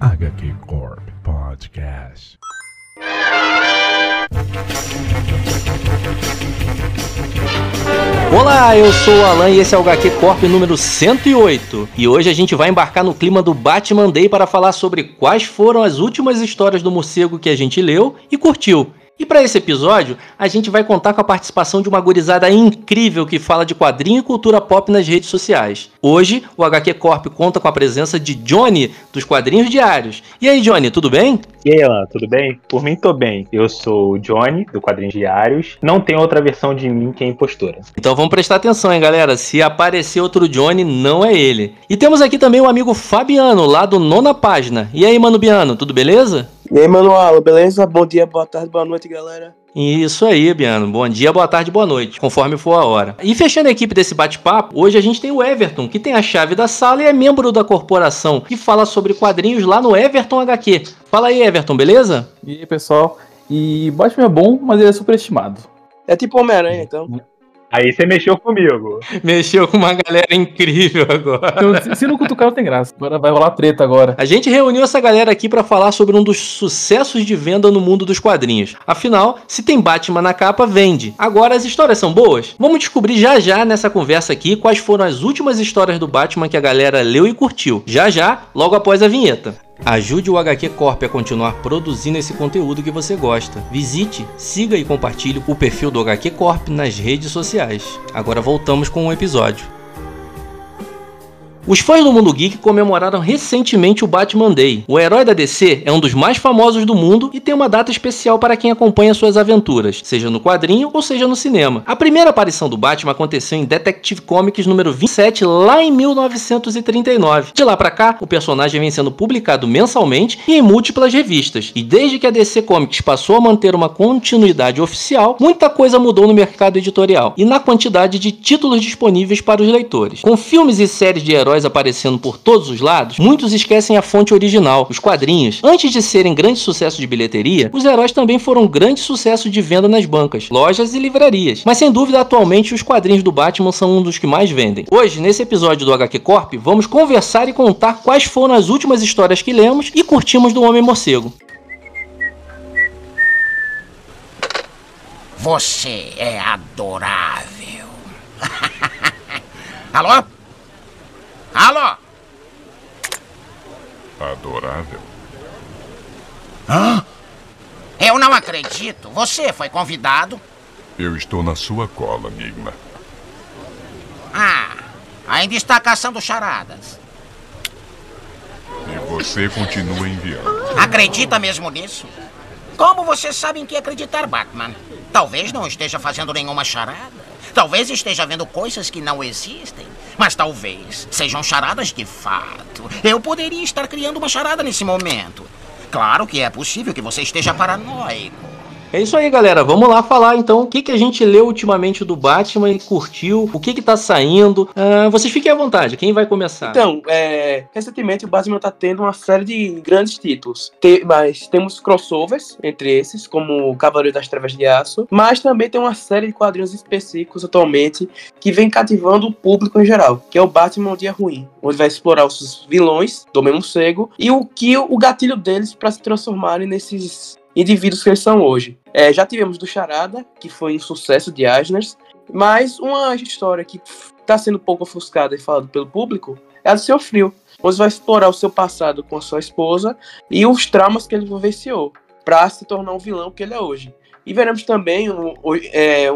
HQ Corp Podcast. Olá, eu sou o Alan e esse é o HQ Corp número 108. E hoje a gente vai embarcar no clima do Batman Day para falar sobre quais foram as últimas histórias do morcego que a gente leu e curtiu. E para esse episódio, a gente vai contar com a participação de uma gurizada incrível que fala de quadrinho e cultura pop nas redes sociais. Hoje, o HQ Corp conta com a presença de Johnny, dos Quadrinhos Diários. E aí, Johnny, tudo bem? E aí, Alan, tudo bem? Por mim, tô bem. Eu sou o Johnny, do Quadrinhos Diários. Não tem outra versão de mim que é impostora. Então vamos prestar atenção, hein, galera? Se aparecer outro Johnny, não é ele. E temos aqui também o amigo Fabiano, lá do Nona Página. E aí, mano Biano, tudo beleza? E aí, Manuel, beleza? Bom dia, boa tarde, boa noite, galera. Isso aí, Biano. Bom dia, boa tarde, boa noite, conforme for a hora. E fechando a equipe desse bate-papo, hoje a gente tem o Everton, que tem a chave da sala e é membro da corporação e fala sobre quadrinhos lá no Everton HQ. Fala aí, Everton, beleza? E aí, pessoal? E Batman é bom, mas ele é superestimado. É tipo Homem-Aranha, então. Aí você mexeu comigo. Mexeu com uma galera incrível agora. Então, se- se não cutucar, não tem graça. Agora vai rolar treta agora. A gente reuniu essa galera aqui pra falar sobre um dos sucessos de venda no mundo dos quadrinhos. Afinal, se tem Batman na capa, vende. Agora, as histórias são boas? Vamos descobrir já já nessa conversa aqui quais foram as últimas histórias do Batman que a galera leu e curtiu. Já já, logo após a vinheta. Ajude o HQ Corp a continuar produzindo esse conteúdo que você gosta. Visite, siga e compartilhe o perfil do HQ Corp nas redes sociais. Agora voltamos com o episódio. Os fãs do mundo geek comemoraram recentemente o Batman Day. O herói da DC é um dos mais famosos do mundo e tem uma data especial para quem acompanha suas aventuras, seja no quadrinho ou seja no cinema. A primeira aparição do Batman aconteceu em Detective Comics número 27, lá em 1939. De lá pra cá, o personagem vem sendo publicado mensalmente e em múltiplas revistas. E desde que a DC Comics passou a manter uma continuidade oficial, muita coisa mudou no mercado editorial e na quantidade de títulos disponíveis para os leitores. Com filmes e séries de heróis aparecendo por todos os lados, muitos esquecem a fonte original, os quadrinhos. Antes de serem grande sucesso de bilheteria, os heróis também foram grande sucesso de venda nas bancas, lojas e livrarias. Mas sem dúvida, atualmente os quadrinhos do Batman são um dos que mais vendem. Hoje, nesse episódio do HQ Corp, vamos conversar e contar quais foram as últimas histórias que lemos e curtimos do Homem Morcego. Você é adorável. Alô? Alô? Adorável. Eu não acredito. Você foi convidado? Eu estou na sua cola, Enigma. Ah, ainda está caçando charadas. E você continua enviando. Acredita mesmo nisso? Como você sabe em que acreditar, Batman? Talvez não esteja fazendo nenhuma charada. Talvez esteja vendo coisas que não existem. Mas talvez sejam charadas de fato. Eu poderia estar criando uma charada nesse momento. Claro que é possível que você esteja paranoico. É isso aí, galera. Vamos lá falar então o que, que a gente leu ultimamente do Batman e curtiu, o que que tá saindo. Ah, vocês fiquem à vontade, quem vai começar? Então, é, recentemente o Batman tá tendo uma série de grandes títulos. Te- mas temos crossovers entre esses, como Cavaleiro das Trevas de Aço. Mas também tem uma série de quadrinhos específicos atualmente que vem cativando o público em geral, que é o Batman Um Dia Ruim, onde vai explorar os vilões do mesmo cego e o que o gatilho deles para se transformarem nesses indivíduos que eles são hoje. É, já tivemos do Charada, que foi um sucesso de Asners, mas uma história que está sendo pouco ofuscada e falada pelo público é a do Seu Frio, onde vai explorar o seu passado com a sua esposa e os traumas que ele vivenciou para se tornar um vilão que ele é hoje. E veremos também, um, é,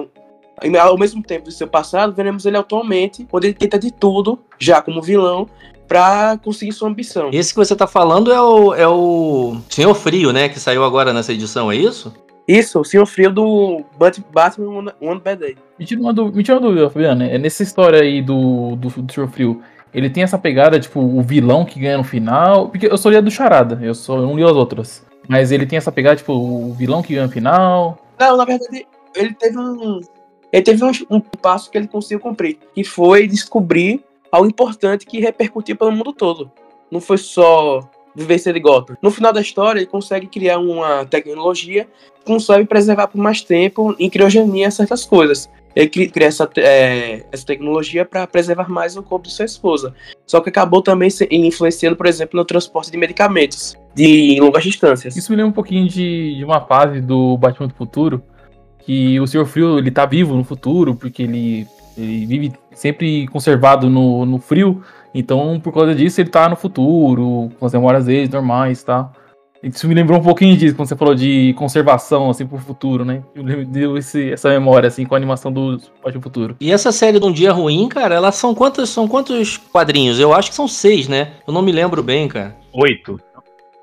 ao mesmo tempo do seu passado, veremos ele atualmente, onde ele tenta de tudo, já como vilão, para conseguir sua ambição. Esse que você tá falando é o, é o Senhor Frio, né? Que saiu agora nessa edição, é isso? Isso, o Senhor Frio do Bat- Batman One- Bad Day. Me tira uma, dú- me tira uma dúvida, Fabiano. É nessa história aí do, do, do Senhor Frio. Ele tem essa pegada, tipo, o vilão que ganha no final. Porque eu só li a do Charada, eu só eu não li as outras. Mas ele tem essa pegada, tipo, o vilão que ganha no final. Não, na verdade, ele teve um. Ele teve um, um passo que ele conseguiu cumprir, que foi descobrir algo importante que repercutiu pelo mundo todo. Não foi só viver de Gotham. No final da história, ele consegue criar uma tecnologia que consegue preservar por mais tempo em criogenia certas coisas. ele cri- cria essa, é, essa tecnologia para preservar mais o corpo de sua esposa. Só que acabou também influenciando, por exemplo, no transporte de medicamentos de longas distâncias. Isso me lembra um pouquinho de, de uma fase do Batman do Futuro, que o Senhor Frio, ele tá vivo no futuro, porque ele, ele vive sempre conservado no, no frio, então por causa disso ele tá no futuro, com as memórias dele normais e tal. Isso me lembrou um pouquinho disso, quando você falou de conservação, assim, pro futuro, né? Eu lembro- Deu esse, essa memória, assim, com a animação do Batman Futuro. E essa série de Um Dia Ruim, cara, elas são quantos, são quantos quadrinhos? Eu acho que são seis, né? Eu não me lembro bem, cara. Oito.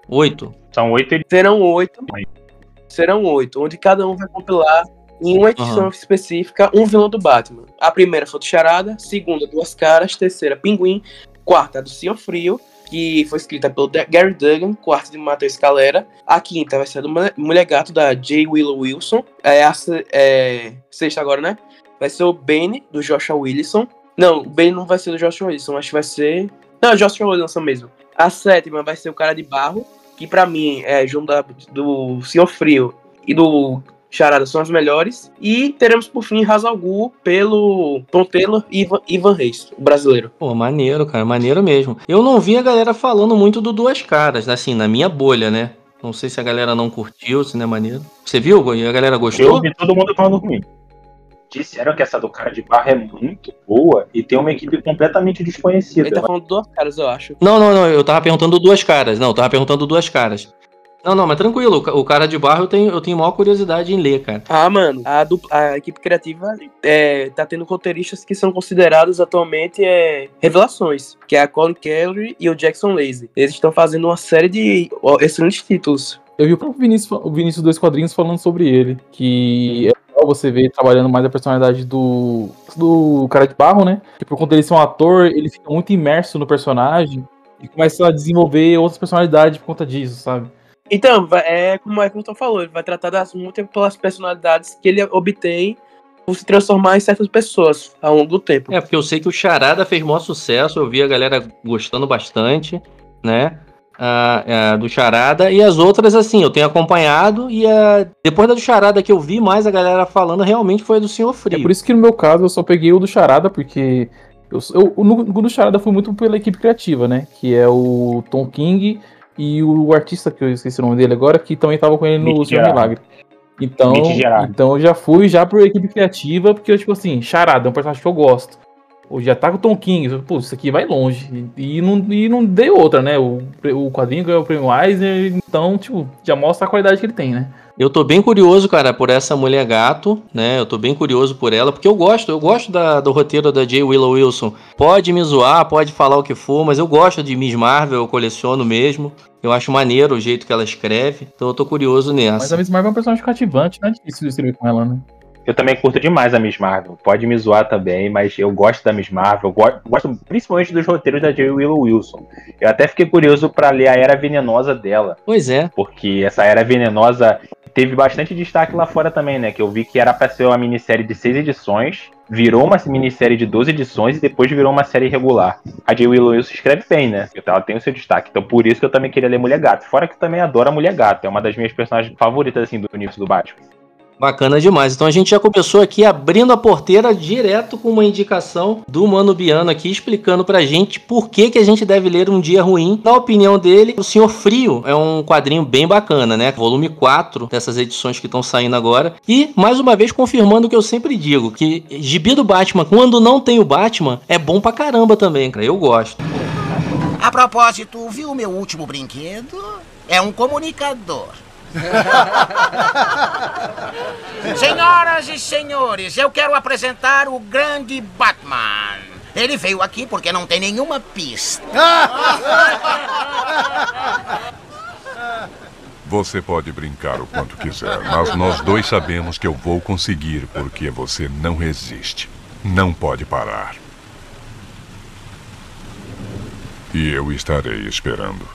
Oito. São oito. Serão oito. Serão oito, onde cada um vai compilar em uma edição Aham. específica um vilão do Batman. A primeira foi do Charada, segunda, Duas Caras, terceira, Pinguim, quarta, do Senhor Frio, que foi escrita pelo Gary Duggan, quarta de Matheus Calera. A quinta vai ser do Mulher Gato, da J. Willow Wilson. É a é, sexta agora, né? Vai ser o Bane, do Joshua Wilson. Não, o Bane não vai ser do Joshua Wilson, acho que vai ser... Não, Joshua Wilson mesmo. A sétima vai ser o Cara de Barro, que pra mim é junto da- do Senhor Frio e do Charada são as melhores. E teremos por fim Hazal Gu pelo Tom Taylor e Ivan, Ivan Reis, o brasileiro. Pô, maneiro, cara, maneiro mesmo. Eu não vi a galera falando muito do Duas Caras, assim, na minha bolha, né? Não sei se a galera não curtiu, se não é maneiro. Você viu? E a galera Eu gostou? ouvi todo mundo falando ruim. Disseram que essa do cara de barra é muito boa e tem uma equipe completamente desconhecida. Ele tá falando duas caras, eu acho. Não, não, não, eu tava perguntando Duas Caras. Não, eu tava perguntando Duas Caras. Não, não, mas tranquilo, o ca- o cara de barro eu tenho, eu tenho maior curiosidade em ler, cara. Ah, mano, a, dupla- a equipe criativa é, tá tendo roteiristas que são considerados atualmente é, revelações, que é a Colin Kelly e o Jackson Lazy. Eles estão fazendo uma série de ó, excelentes títulos. Eu vi o próprio Vinícius, o Vinícius dois quadrinhos falando sobre ele, que é legal você ver trabalhando mais a personalidade do, do cara de barro, né? Que por conta dele ser um ator, ele fica muito imerso no personagem e começa a desenvolver outras personalidades por conta disso, sabe? Então, é como o Emerson falou, ele vai tratar das múltiplas personalidades que ele obtém por se transformar em certas pessoas ao longo do tempo. É, porque eu sei que o Charada fez maior sucesso, eu vi a galera gostando bastante, né? Do Charada. E as outras, assim, eu tenho acompanhado. E a... depois da do Charada que eu vi mais a galera falando, realmente foi a do Senhor É Frio. por isso que no meu caso eu só peguei o do Charada, porque eu, eu, no, no do Charada fui muito pela equipe criativa, né? Que é o Tom King e o artista, que eu esqueci o nome dele agora, que também tava com ele no Gerardi. Milagre. Então, então eu já fui já por equipe criativa, porque eu, tipo assim, Charada é um personagem que eu gosto. Ou já tá com o Tom King, eu, pô, isso aqui vai longe. E não, e não deu outra, né? O, o quadrinho ganhou o prêmio Eisner, então, tipo, já mostra a qualidade que ele tem, né? Eu tô bem curioso, cara, por essa mulher gato, né? Eu tô bem curioso por ela, porque eu gosto, eu gosto da- do roteiro da J. Willow Wilson. Pode me zoar, pode falar o que for, mas eu gosto de Miss Marvel, eu coleciono mesmo. Eu acho maneiro o jeito que ela escreve, então eu tô curioso Mas nessa. a Miss Marvel é um personagem cativante, não é difícil escrever com ela, né? Eu também curto demais a Miss Marvel. Pode me zoar também, mas eu gosto da Miss Marvel. Eu go- gosto principalmente dos roteiros da J. Willow Wilson. Eu até fiquei curioso pra ler a Era Venenosa dela, Pois é. porque essa Era Venenosa teve bastante destaque lá fora também, né? Que eu vi que era pra ser uma minissérie de seis edições, virou uma minissérie de 12 edições e depois virou uma série regular. A J. Willow Wilson escreve bem, né? Então ela tem o seu destaque. Então por isso que eu também queria ler Mulher Gato. Fora que eu também adoro a Mulher Gato. É uma das minhas personagens favoritas, assim, do universo do Batman. Bacana demais. Então a gente já começou aqui abrindo a porteira direto com uma indicação do Mano Biano aqui, explicando pra gente por que, que a gente deve ler Um Dia Ruim. Na opinião dele, O Senhor Frio é um quadrinho bem bacana, né? Volume 4 dessas edições que estão saindo agora. E, mais uma vez, confirmando o que eu sempre digo, que gibi do Batman, quando não tem o Batman, é bom pra caramba também, cara. Eu gosto. A propósito, viu meu último brinquedo? É um comunicador. Senhoras e senhores, eu quero apresentar o grande Batman. Ele veio aqui porque não tem nenhuma pista. Você pode brincar o quanto quiser, mas nós dois sabemos que eu vou conseguir porque você não resiste. Não pode parar. E eu estarei esperando.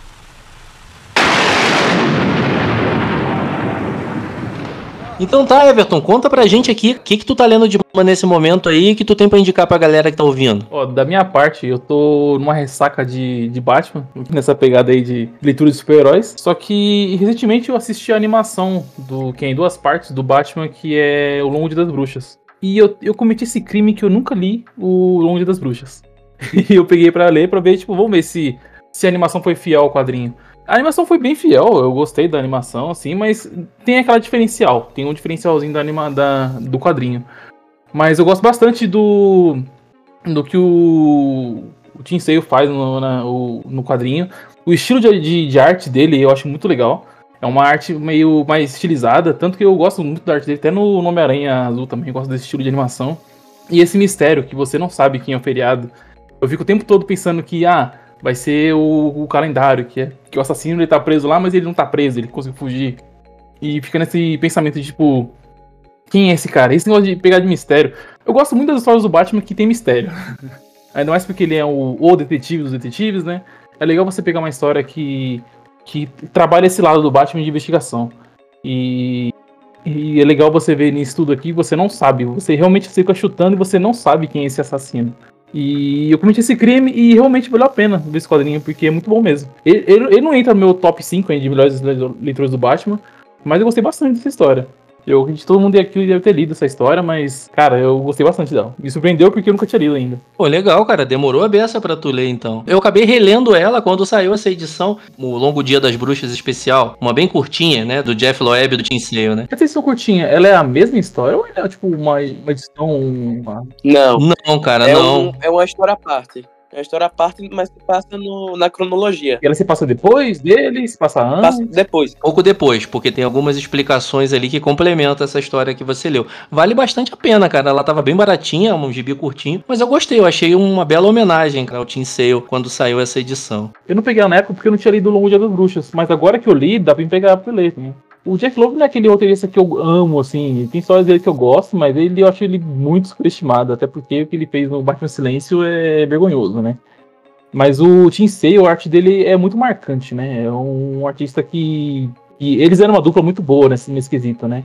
Então tá, Everton, conta pra gente aqui o que, que tu tá lendo de boa nesse momento aí que tu tem pra indicar pra galera que tá ouvindo. Ó, da minha parte, eu tô numa ressaca de, de Batman, nessa pegada aí de leitura de super-heróis. Só que recentemente eu assisti a animação do que é em duas partes do Batman, que é O Longo das Bruxas. E eu, eu cometi esse crime que eu nunca li o Longe das Bruxas. e eu peguei para ler para ver, tipo, vamos ver se, se a animação foi fiel ao quadrinho. A animação foi bem fiel, eu gostei da animação, assim, mas tem aquela diferencial. Tem um diferencialzinho da anima, da, do quadrinho. Mas eu gosto bastante do. do que o, o Sale faz no, na, o, no quadrinho. O estilo de, de, de, arte dele eu acho muito legal. É uma arte meio mais estilizada, tanto que eu gosto muito da arte dele, até no Homem-Aranha Azul também, gosto desse estilo de animação. E esse mistério, que você não sabe quem é o feriado. Eu fico o tempo todo pensando que, ah, vai ser o, o calendário, que é que o assassino ele tá preso lá, mas ele não tá preso, ele conseguiu fugir. E fica nesse pensamento de tipo, quem é esse cara? Esse negócio de pegar de mistério. Eu gosto muito das histórias do Batman que tem mistério. Ainda mais porque ele é o, o detetive dos detetives, né? É legal você pegar uma história que, que trabalha esse lado do Batman de investigação. E, e é legal você ver nisso tudo aqui, você não sabe. Você realmente fica chutando e você não sabe quem é esse assassino. E eu cometi esse crime e realmente valeu a pena ver esse quadrinho, porque é muito bom mesmo. Ele, ele, ele não entra no meu top 5 de melhores leitores do Batman, mas eu gostei bastante dessa história. Eu acredito que todo mundo aqui deve ter lido essa história, mas, cara, eu gostei bastante dela. Me surpreendeu porque eu nunca tinha lido ainda. Pô, legal, cara. Demorou a beça pra tu ler, então. Eu acabei relendo ela quando saiu essa edição, o Longo Dia das Bruxas especial. Uma bem curtinha, né? Do Jeff Loeb e do Tim Sale, né? Essa edição curtinha, ela é a mesma história ou é, tipo, uma, uma edição... Uma... Não. Não, cara, é não. Um, é uma história à parte. É uma história à parte, mas se passa no, na cronologia. E ela se passa depois dele? Se passa antes? Passa depois. Pouco depois, porque tem algumas explicações ali que complementam essa história que você leu. Vale bastante a pena, cara. Ela tava bem baratinha, um gibi curtinho, mas eu gostei. Eu achei uma bela homenagem ao Team Sale quando saiu essa edição. Eu não peguei ela na época porque eu não tinha lido o Longo Dia das Bruxas, mas agora que eu li, dá pra pegar pra ler também. O Jeff Loeb não é aquele roteirista que eu amo, assim. Tem histórias dele que eu gosto, mas ele eu acho ele muito superestimado. Até porque o que ele fez no Batman Silêncio é vergonhoso, né? Mas o Tim Sale, a arte dele é muito marcante, né? É um artista que, eles eram uma dupla muito boa nesse, nesse quesito, né?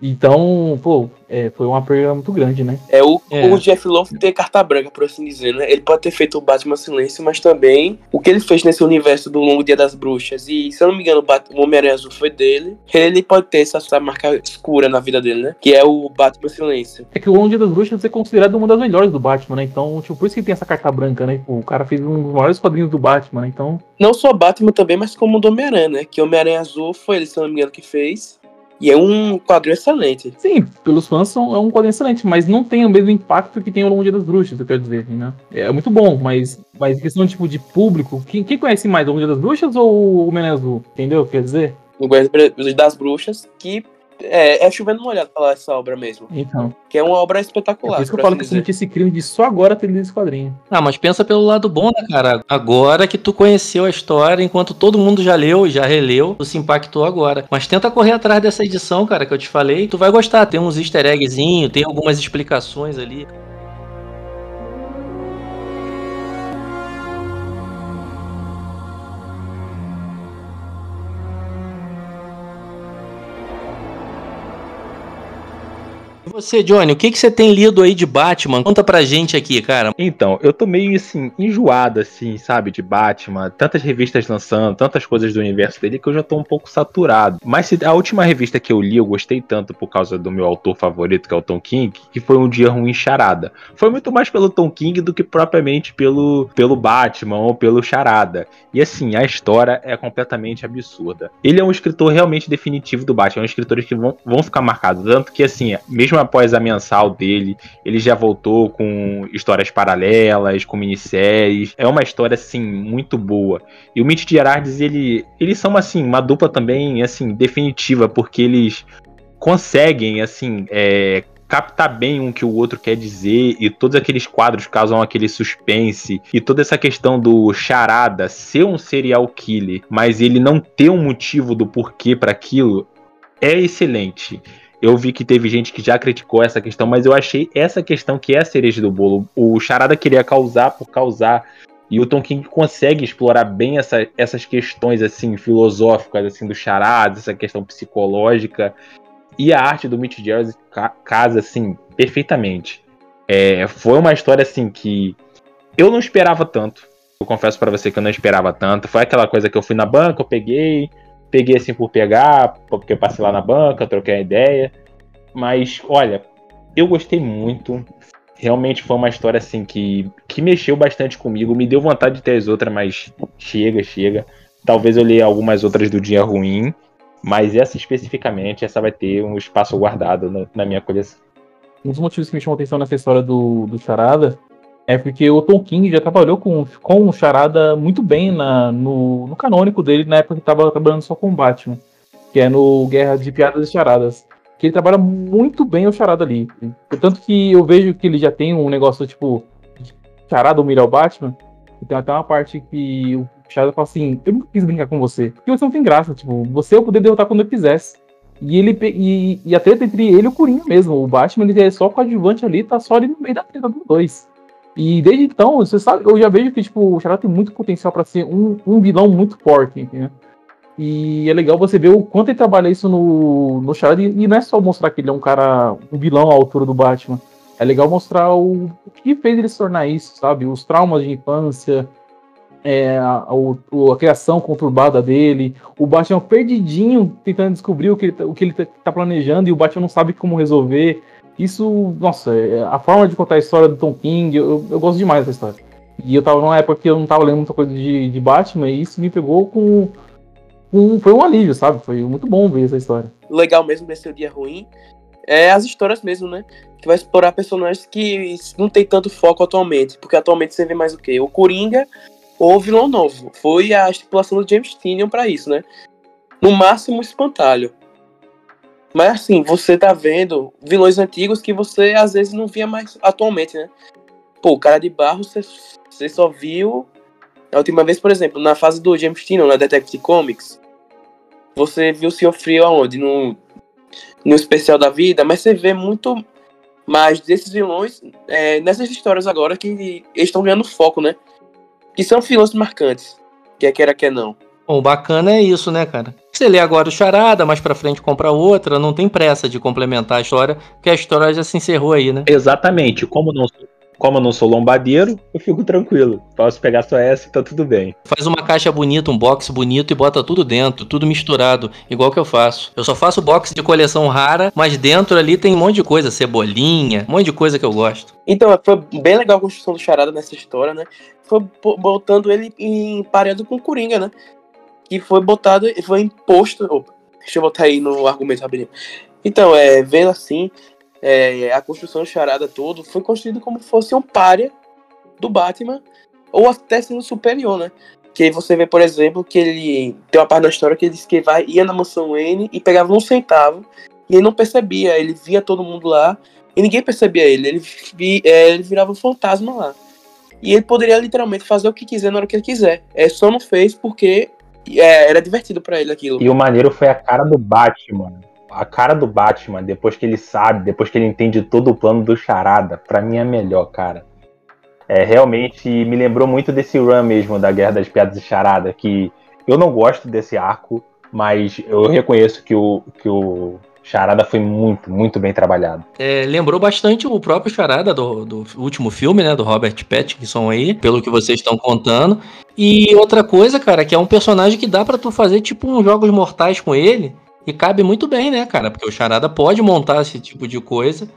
Então, pô, é, foi uma perda muito grande, né? É o, é. o Jeff Lowe ter carta branca, por assim dizer, né? Ele pode ter feito o Batman Silêncio, mas também o que ele fez nesse universo do Longo Dia das Bruxas. E, se eu não me engano, o Homem-Aranha Azul foi dele. Ele pode ter essa, essa, marca escura na vida dele, né? Que é o Batman Silêncio. É que o Longo Dia das Bruxas é considerado uma das melhores do Batman, né? Então, tipo, por isso que tem essa carta branca, né? O cara fez um dos maiores quadrinhos do Batman, né? Então. Não só Batman também, mas como o do Homem-Aranha, né? Que o Homem-Aranha Azul foi ele, se eu não me engano, que fez. E é um quadrinho excelente. Sim, pelos fãs são, é um quadrinho excelente, mas não tem o mesmo impacto que tem o Longo Dia das Bruxas, eu quero dizer, né? É muito bom, mas, mas questão tipo, de público, quem, quem conhece mais o Longo Dia das Bruxas ou o Menino Azul? Entendeu? Quer dizer? O Guarda das Bruxas, que é, é chovendo molhado falar essa obra mesmo. Então. Que é uma obra espetacular. É por isso que eu falo que eu cometi esse crime de só agora ter lido esse quadrinho. Ah, mas pensa pelo lado bom, né, cara? Agora que tu conheceu a história, enquanto todo mundo já leu, já releu, tu se impactou agora. Mas tenta correr atrás dessa edição, cara, que eu te falei. Tu vai gostar. Tem uns easter eggzinhos, tem algumas explicações ali. Você, Johnny, o que, que você tem lido aí de Batman? Conta pra gente aqui, cara. Então, eu tô meio assim, enjoado, assim, sabe, de Batman. Tantas revistas lançando, tantas coisas do universo dele que eu já tô um pouco saturado. Mas a última revista que eu li, eu gostei tanto por causa do meu autor favorito, que é o Tom King, que foi Um Dia Ruim Charada. Foi muito mais pelo Tom King do que propriamente pelo, pelo Batman ou pelo Charada. E assim, a história é completamente absurda. Ele é um escritor realmente definitivo do Batman, é um escritor que vão, vão ficar marcados. Tanto que, assim, mesmo após a mensal dele, ele já voltou com histórias paralelas, com minisséries. É uma história, assim, muito boa. E o Mitch Gerardes, ele, eles são, assim, uma dupla também, assim, definitiva, porque eles conseguem, assim, é, captar bem um que o outro quer dizer e todos aqueles quadros causam aquele suspense e toda essa questão do charada ser um serial killer, mas ele não ter um motivo do porquê para aquilo é excelente. Eu vi que teve gente que já criticou essa questão, mas eu achei essa questão que é a cereja do bolo. O Charada queria causar por causar. E o Tom King consegue explorar bem essa, essas questões assim filosóficas assim do charada, essa questão psicológica. E a arte do Mitch Gerads casa assim perfeitamente. É, foi uma história assim que eu não esperava tanto. Eu confesso para você que eu não esperava tanto. Foi aquela coisa que eu fui na banca, eu peguei, Peguei assim por pegar, porque eu passei lá na banca, troquei a ideia. Mas, olha, eu gostei muito. Realmente foi uma história assim que, que mexeu bastante comigo. Me deu vontade de ter as outras, mas chega, chega. Talvez eu leia algumas outras do Dia Ruim, mas essa especificamente, essa vai ter um espaço guardado na, na minha coleção. Um dos motivos que me chamou a atenção nessa história do, do Charada é porque o Tom King já trabalhou com, com o Charada muito bem na, no, no canônico dele na época que estava trabalhando só com Batman, que é no Guerra de Piadas e Charadas que ele trabalha muito bem o charada ali. Tanto que eu vejo que ele já tem um negócio tipo charada humilha o Batman. E tem até uma parte que o charada fala assim: Eu nunca quis brincar com você. Porque você não tem graça. Tipo, você eu poder derrotar quando eu quisesse. E ele e, e a treta entre ele e o Coringa mesmo. O Batman ele é só coadjuvante ali, tá só ali no meio da treta dos dois. E desde então, você sabe, eu já vejo que tipo, o Charada tem muito potencial para ser um, um vilão muito forte, entendeu? E é legal você ver o quanto ele trabalha isso no, no Charada. E, não é só mostrar que ele é um cara, um vilão à altura do Batman. É legal mostrar o, o que fez ele se tornar isso, sabe? Os traumas de infância, é, a, a, a, criação conturbada dele, o Batman perdidinho tentando descobrir o que ele, tá, o que ele tá planejando e o Batman não sabe como resolver. Isso, nossa, é, a forma de contar a história do Tom King, eu, eu gosto demais dessa história. E eu tava numa época que eu não tava lendo muita coisa de, de Batman e isso me pegou com um, foi um alívio, sabe? Foi muito bom ver essa história. Legal mesmo desse dia ruim é as histórias mesmo, né? Que vai explorar personagens que não tem tanto foco atualmente. Porque atualmente você vê mais o quê? O Coringa ou o vilão novo. Foi a estipulação do James Tynion para isso, né? No máximo, espantalho. Mas assim, você tá vendo vilões antigos que você às vezes não via mais atualmente, né? Pô, o cara de barro você, você só viu a última vez, por exemplo, na fase do James Tynion, na Detective Comics, você viu o Senhor Frio aonde? No, no especial da vida, mas você vê muito mais desses vilões é, nessas histórias agora que eles estão ganhando foco, né? Que são vilões marcantes, quer queira, quer não. Bom, o bacana é isso, né, cara? Você lê agora o Charada, mais pra frente compra outra, não tem pressa de complementar a história, porque a história já se encerrou aí, né? Exatamente. Como não como eu não sou lombadeiro, eu fico tranquilo. Posso pegar só essa e tá tudo bem. Faz uma caixa bonita, um box bonito e bota tudo dentro, tudo misturado, igual que eu faço. Eu só faço box de coleção rara, mas dentro ali tem um monte de coisa, cebolinha, um monte de coisa que eu gosto. Então, foi bem legal a construção do Charada nessa história, né? Foi botando ele em parede com o Coringa, né? Que foi botado, foi imposto. Opa, deixa eu botar aí no argumento rapidinho. Então, é, vendo assim, é, a construção charada todo foi construído como fosse um párea do Batman, ou até sendo superior, né? Que você vê, por exemplo, que ele tem uma parte da história que ele disse que vai, ia na mansão N e pegava um centavo, e ele não percebia, ele via todo mundo lá, e ninguém percebia ele, ele, vi, é, ele virava um fantasma lá. E ele poderia literalmente fazer o que quiser na hora que ele quiser. É, só não fez porque é, era divertido para ele aquilo. E o maneiro foi a cara do Batman a cara do Batman, depois que ele sabe, depois que ele entende todo o plano do Charada, para mim é melhor, cara. É, realmente me lembrou muito desse run mesmo da Guerra das Piadas e Charada, que eu não gosto desse arco, mas eu reconheço que o, que o Charada foi muito, muito bem trabalhado. É, lembrou bastante o próprio Charada do, do, último filme, né, do Robert Pattinson aí, pelo que vocês estão contando. E outra coisa, cara, que é um personagem que dá para tu fazer tipo uns jogos mortais com ele, e cabe muito bem, né, cara? Porque o Charada pode montar esse tipo de coisa.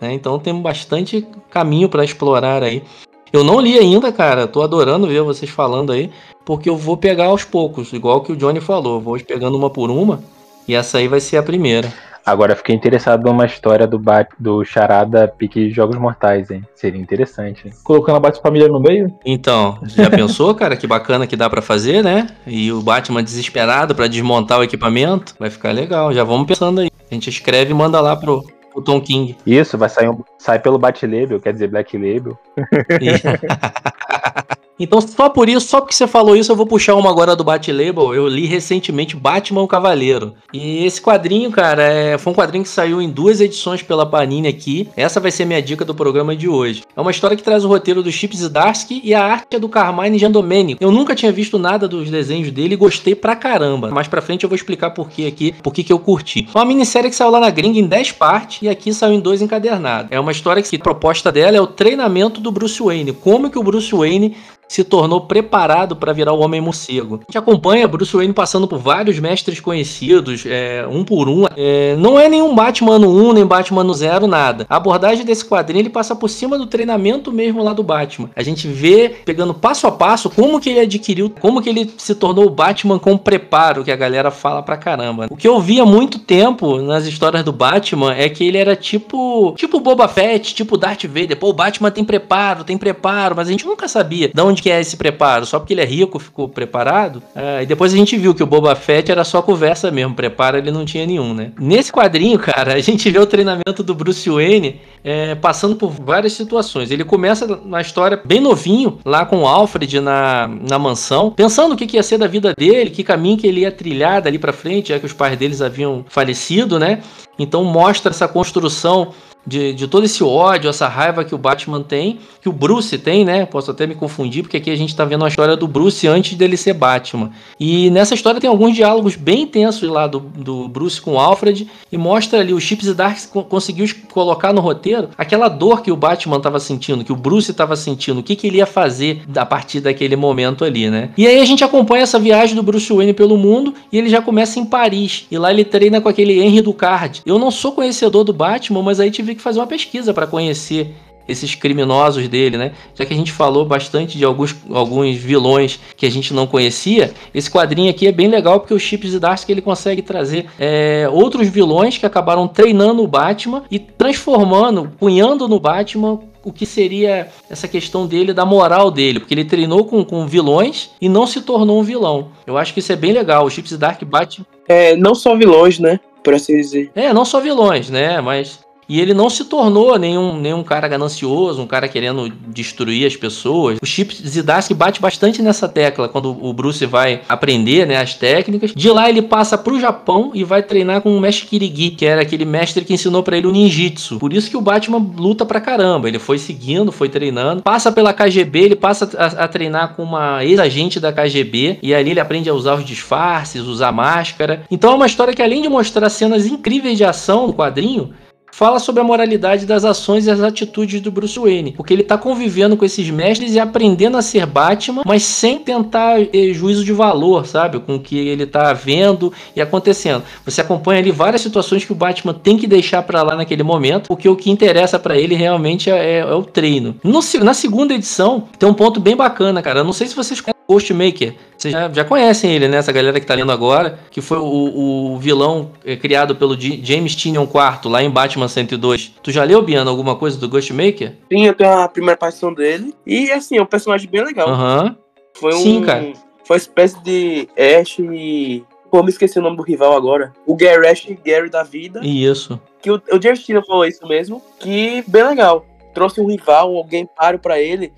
Né? Então tem bastante caminho para explorar aí. Eu não li ainda, cara. Tô adorando ver vocês falando aí. Porque eu vou pegar aos poucos, igual que o Johnny falou. Vou pegando uma por uma. E essa aí vai ser a primeira. Agora fiquei interessado numa história do, Bat, do Charada Pique Jogos Mortais, hein? Seria interessante. Hein? Colocando a Bat-Família no meio? Então, já pensou, cara? Que bacana que dá para fazer, né? E o Batman desesperado para desmontar o equipamento. Vai ficar legal. Já vamos pensando aí. A gente escreve e manda lá pro, o Tom King. Isso, vai sair um, sai pelo Bat Label, quer dizer Black Label. Então, só por isso, só porque você falou isso, eu vou puxar uma agora do Bat-Label. Eu li recentemente Batman Cavaleiro. E esse quadrinho, cara, é... foi um quadrinho que saiu em duas edições pela Panini aqui. Essa vai ser minha dica do programa de hoje. É uma história que traz o roteiro do Chip Zdarsky e a arte é do Carmine Giandomenico. Eu nunca tinha visto nada dos desenhos dele e gostei pra caramba. Mais pra frente eu vou explicar por que aqui, por que eu curti. É uma minissérie que saiu lá na gringa em 10 partes e aqui saiu em dois encadernados. É uma história que a proposta dela é o treinamento do Bruce Wayne. Como que o Bruce Wayne se tornou preparado para virar o Homem Morcego. A gente acompanha Bruce Wayne passando por vários mestres conhecidos, é, um por um. É, não é nenhum Batman no 1, nem Batman no 0, nada. A abordagem desse quadrinho ele passa por cima do treinamento mesmo lá do Batman. A gente vê, pegando passo a passo, como que ele adquiriu, como que ele se tornou o Batman com preparo, que a galera fala pra caramba. O que eu vi há muito tempo nas histórias do Batman é que ele era tipo, tipo Boba Fett, tipo Darth Vader. Pô, o Batman tem preparo, tem preparo, mas a gente nunca sabia de onde que é esse preparo. Só porque ele é rico ficou preparado. É, e depois a gente viu que o Boba Fett era só conversa mesmo, preparo ele não tinha nenhum, né? Nesse quadrinho, cara, a gente vê o treinamento do Bruce Wayne é, passando por várias situações. Ele começa na história bem novinho, lá com o Alfred na, na mansão, pensando o que, que ia ser da vida dele, que caminho que ele ia trilhar dali para frente, já que os pais deles haviam falecido, né? Então mostra essa construção de, de todo esse ódio, essa raiva que o Batman tem, que o Bruce tem, né? Posso até me confundir, porque aqui a gente tá vendo a história do Bruce antes dele ser Batman. E nessa história tem alguns diálogos bem intensos lá do, do Bruce com o Alfred, e mostra ali o Chips e Dark conseguiu colocar no roteiro aquela dor que o Batman tava sentindo, que o Bruce tava sentindo, o que, que ele ia fazer a partir daquele momento ali, né? E aí a gente acompanha essa viagem do Bruce Wayne pelo mundo, e ele já começa em Paris, e lá ele treina com aquele Henry Ducard. Eu não sou conhecedor do Batman, mas aí tive tive que fazer uma pesquisa para conhecer esses criminosos dele, né? Já que a gente falou bastante de alguns, alguns vilões que a gente não conhecia, esse quadrinho aqui é bem legal porque o Chip Zdarsky ele consegue trazer é, outros vilões que acabaram treinando o Batman e transformando, punhando no Batman o que seria essa questão dele, da moral dele, porque ele treinou com, com vilões e não se tornou um vilão. Eu acho que isso é bem legal. O Chips Dark bate. É, não só vilões, né? Por assim dizer. É, não só vilões, né? Mas e ele não se tornou nenhum, nenhum cara ganancioso, um cara querendo destruir as pessoas. O Chip Zdarsky bate bastante nessa tecla quando o Bruce vai aprender né, as técnicas. De lá ele passa pro Japão e vai treinar com o mestre Kirigi, que era aquele mestre que ensinou para ele o ninjitsu. Por isso que o Batman luta pra caramba. Ele foi seguindo, foi treinando. Passa pela KGB, ele passa a, a treinar com uma ex-agente da KGB. E ali ele aprende a usar os disfarces, usar máscara. Então é uma história que além de mostrar cenas incríveis de ação no quadrinho, fala sobre a moralidade das ações e as atitudes do Bruce Wayne, porque ele está convivendo com esses mestres e aprendendo a ser Batman, mas sem tentar eh, juízo de valor, sabe, com o que ele está vendo e acontecendo. Você acompanha ali várias situações que o Batman tem que deixar para lá naquele momento, porque o que interessa para ele realmente é, é, é, o treino. No, na segunda edição tem um ponto bem bacana, cara. Eu não sei se vocês Ghostmaker. Vocês já, já conhecem ele, né? Essa galera que tá lendo agora, que foi o, o vilão é, criado pelo G James Tynion IV, lá em Batman 102. Tu já leu, Biano, alguma coisa do Ghostmaker? Sim, eu tenho a primeira partição dele. E, assim, é um personagem bem legal. Aham. Uhum. Foi Sim, um, cara. Foi uma espécie de Ash e... Pô, me esqueci o nome do rival agora. O Gary Ash e Gary da vida. Isso. Que o, o James Tynion falou isso mesmo. Que bem legal. Trouxe um rival, alguém páreo para ele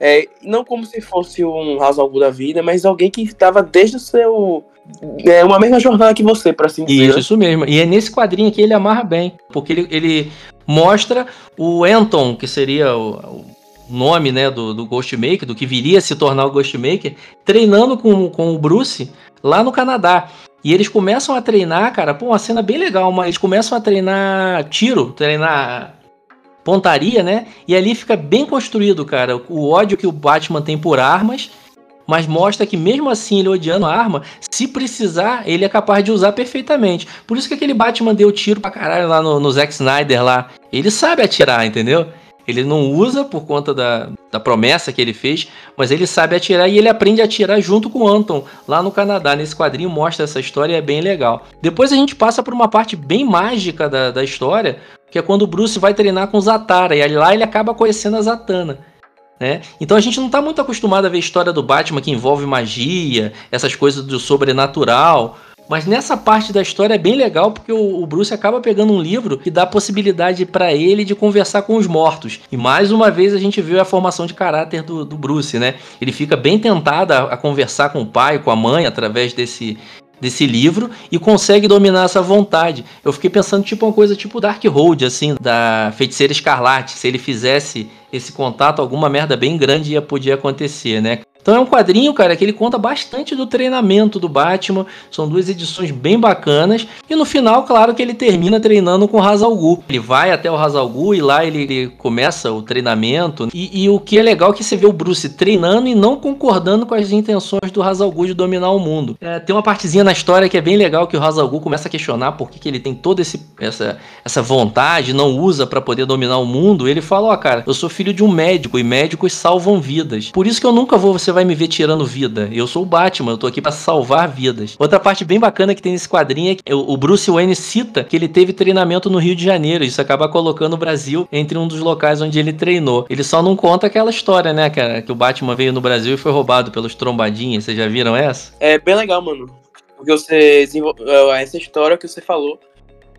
é, não como se fosse um House da vida, mas alguém que estava desde o seu. É uma mesma jornada que você, para assim dizer. Isso, isso mesmo. E é nesse quadrinho que ele amarra bem. Porque ele, ele mostra o Anton, que seria o, o nome né, do, do Ghostmaker, do que viria a se tornar o Ghostmaker, treinando com, com o Bruce lá no Canadá. E eles começam a treinar, cara, pô, uma cena bem legal, mas eles começam a treinar tiro, treinar pontaria, né? E ali fica bem construído, cara, o ódio que o Batman tem por armas, mas mostra que mesmo assim ele odiando a arma, se precisar, ele é capaz de usar perfeitamente. Por isso que aquele Batman deu tiro pra caralho lá no, no Zack Snyder lá. Ele sabe atirar, entendeu? Ele não usa por conta da, da promessa que ele fez, mas ele sabe atirar e ele aprende a atirar junto com o Anton lá no Canadá. Nesse quadrinho mostra essa história e é bem legal. Depois a gente passa por uma parte bem mágica da, da história, que é quando o Bruce vai treinar com Zatara, e lá ele acaba conhecendo a Zatanna. Né? Então a gente não está muito acostumado a ver história do Batman que envolve magia, essas coisas do sobrenatural. Mas nessa parte da história é bem legal porque o, Bruce acaba pegando um livro que dá a possibilidade para ele de conversar com os mortos. E mais uma vez a gente viu a formação de caráter do, do Bruce, né? Ele fica bem tentado a, a conversar com o pai, com a mãe, através desse, desse livro e consegue dominar essa vontade. Eu fiquei pensando tipo uma coisa tipo Dark Hold, assim, da Feiticeira Escarlate. Se ele fizesse esse contato, alguma merda bem grande ia poder acontecer, né? Então é um quadrinho, cara, que ele conta bastante do treinamento do Batman. São duas edições bem bacanas. E no final, claro que ele termina treinando com o Hazal Ghul. Ele vai até o Hazal Ghul e lá ele, ele começa o treinamento. E, e, o que é legal é que você vê o Bruce treinando e não concordando com as intenções do Hazal Ghul de dominar o mundo. É, tem uma partezinha na história que é bem legal que o Hazal Ghul começa a questionar por que, que ele tem toda essa, essa vontade, não usa para poder dominar o mundo. Ele fala, ó, oh, cara, eu sou filho de um médico e médicos salvam vidas. Por isso que eu nunca vou, você vai me ver tirando vida. Eu sou o Batman, eu tô aqui para salvar vidas. Outra parte bem bacana que tem nesse quadrinho é que o Bruce Wayne cita que ele teve treinamento no Rio de Janeiro. Isso acaba colocando o Brasil entre um dos locais onde ele treinou. Ele só não conta aquela história, né, cara, que o Batman veio no Brasil e foi roubado pelos trombadinhas. Vocês já viram essa? É bem legal, mano. Porque você desenvolveu essa história que você falou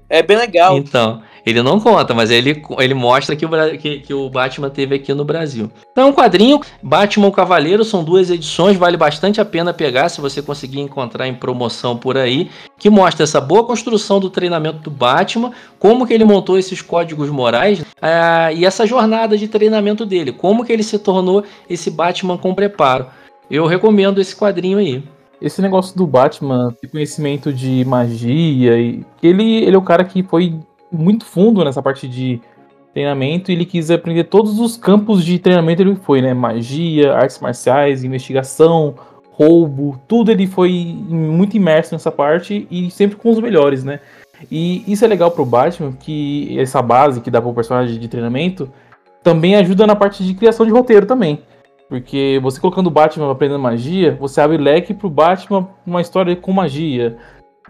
é bem legal. Então, ele não conta, mas ele, ele mostra que o, que, que o Batman teve aqui no Brasil. Então, é um quadrinho, Batman Cavaleiro, são duas edições, vale bastante a pena pegar se você conseguir encontrar em promoção por aí, que mostra essa boa construção do treinamento do Batman, como que ele montou esses códigos morais é, e essa jornada de treinamento dele, como que ele se tornou esse Batman com preparo. Eu recomendo esse quadrinho aí esse negócio do Batman conhecimento de magia e ele, ele é o cara que foi muito fundo nessa parte de treinamento e ele quis aprender todos os campos de treinamento ele foi, né? Magia, artes marciais, investigação, roubo, tudo ele foi muito imerso nessa parte e sempre com os melhores, né? E isso é legal pro Batman, que essa base que dá pro personagem de treinamento também ajuda na parte de criação de roteiro também. Porque você colocando o Batman aprendendo magia, você abre leque pro Batman uma história com magia.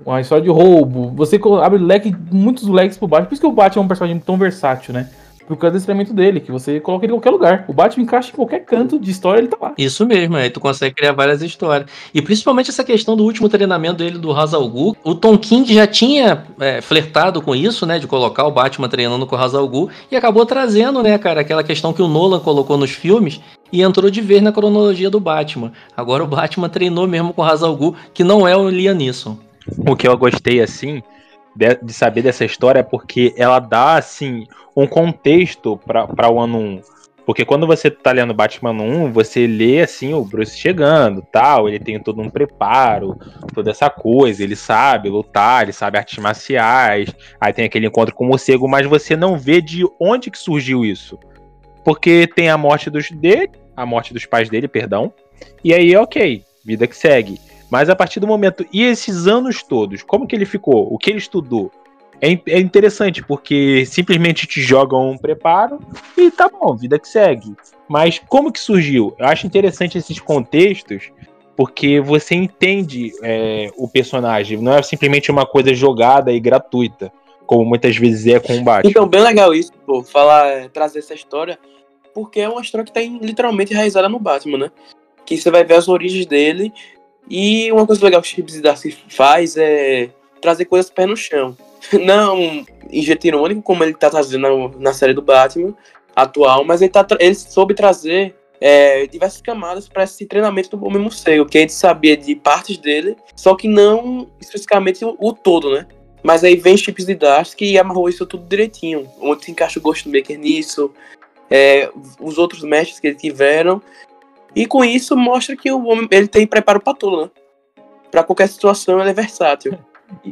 Uma história de roubo. Você abre leque, muitos leques pro Batman. Por isso que o Batman é um personagem tão versátil, né? por causa do treinamento dele, que você coloca ele em qualquer lugar. O Batman encaixa em qualquer canto de história, ele tá lá. Isso mesmo, aí tu consegue criar várias histórias. E principalmente essa questão do último treinamento dele do Hazal Ghul. O Tom King já tinha é, flertado com isso, né, de colocar o Batman treinando com o Hazal Ghul, e acabou trazendo, né, cara, aquela questão que o Nolan colocou nos filmes, e entrou de vez na cronologia do Batman. Agora o Batman treinou mesmo com o Hazal Ghul, que não é o Liam Neeson. O que eu gostei, assim, de, de, saber dessa história é porque ela dá, assim, um contexto para o ano 1. Porque quando você tá lendo Batman 1, você lê, assim, o Bruce chegando, tal, ele tem todo um preparo, toda essa coisa, ele sabe lutar, ele sabe artes marciais, aí tem aquele encontro com o morcego, mas você não vê de onde que surgiu isso. Porque tem a morte dos dele, a morte dos pais dele, perdão, e aí, ok, vida que segue. Mas a partir do momento. E esses anos todos, como que ele ficou? O que ele estudou? É, é interessante, porque simplesmente te jogam um preparo e tá bom, vida que segue. Mas como que surgiu? Eu acho interessante esses contextos, porque você entende é, o personagem. Não é simplesmente uma coisa jogada e gratuita, como muitas vezes é com o Batman. Então, bem legal isso, pô, falar, trazer essa história, porque é uma história que tá literalmente enraizada no Batman, né? Que você vai ver as origens dele e uma coisa legal que o Chips Darcy faz é trazer coisas pé no chão. Não em jeito irônico, como ele tá trazendo na, série do Batman atual, mas ele, tá, ele soube trazer é, diversas camadas para esse treinamento do Homem Morcego, que a gente sabia de partes dele, só que não especificamente o, o todo, né? Mas aí vem Chips de Darcy que amarrou isso tudo direitinho, onde se encaixa o Ghostmaker nisso, é, os outros mestres que ele tiveram, e com isso mostra que o homem ele tem preparo para tudo, né? Para qualquer situação ele é versátil.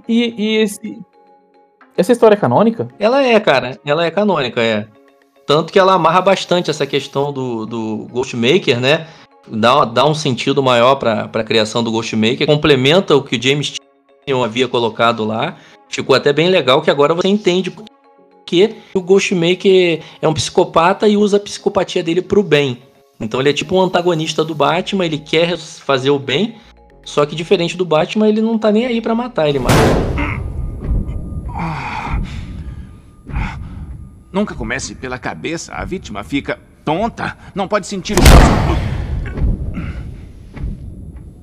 E, e esse, essa história é canônica? Ela é, cara. Ela é canônica, é. Tanto que ela amarra bastante essa questão do, do Ghostmaker, né? Dá, dá um sentido maior para a criação do Ghostmaker. Complementa o que o James Tynion havia colocado lá. Ficou até bem legal que agora você entende que o Ghostmaker é um psicopata e usa a psicopatia dele para o bem. Então ele é tipo um antagonista do Batman, ele quer fazer o bem, só que diferente do Batman, ele não tá nem aí para matar, ele mata. Nunca comece pela cabeça, a vítima fica tonta, não pode sentir o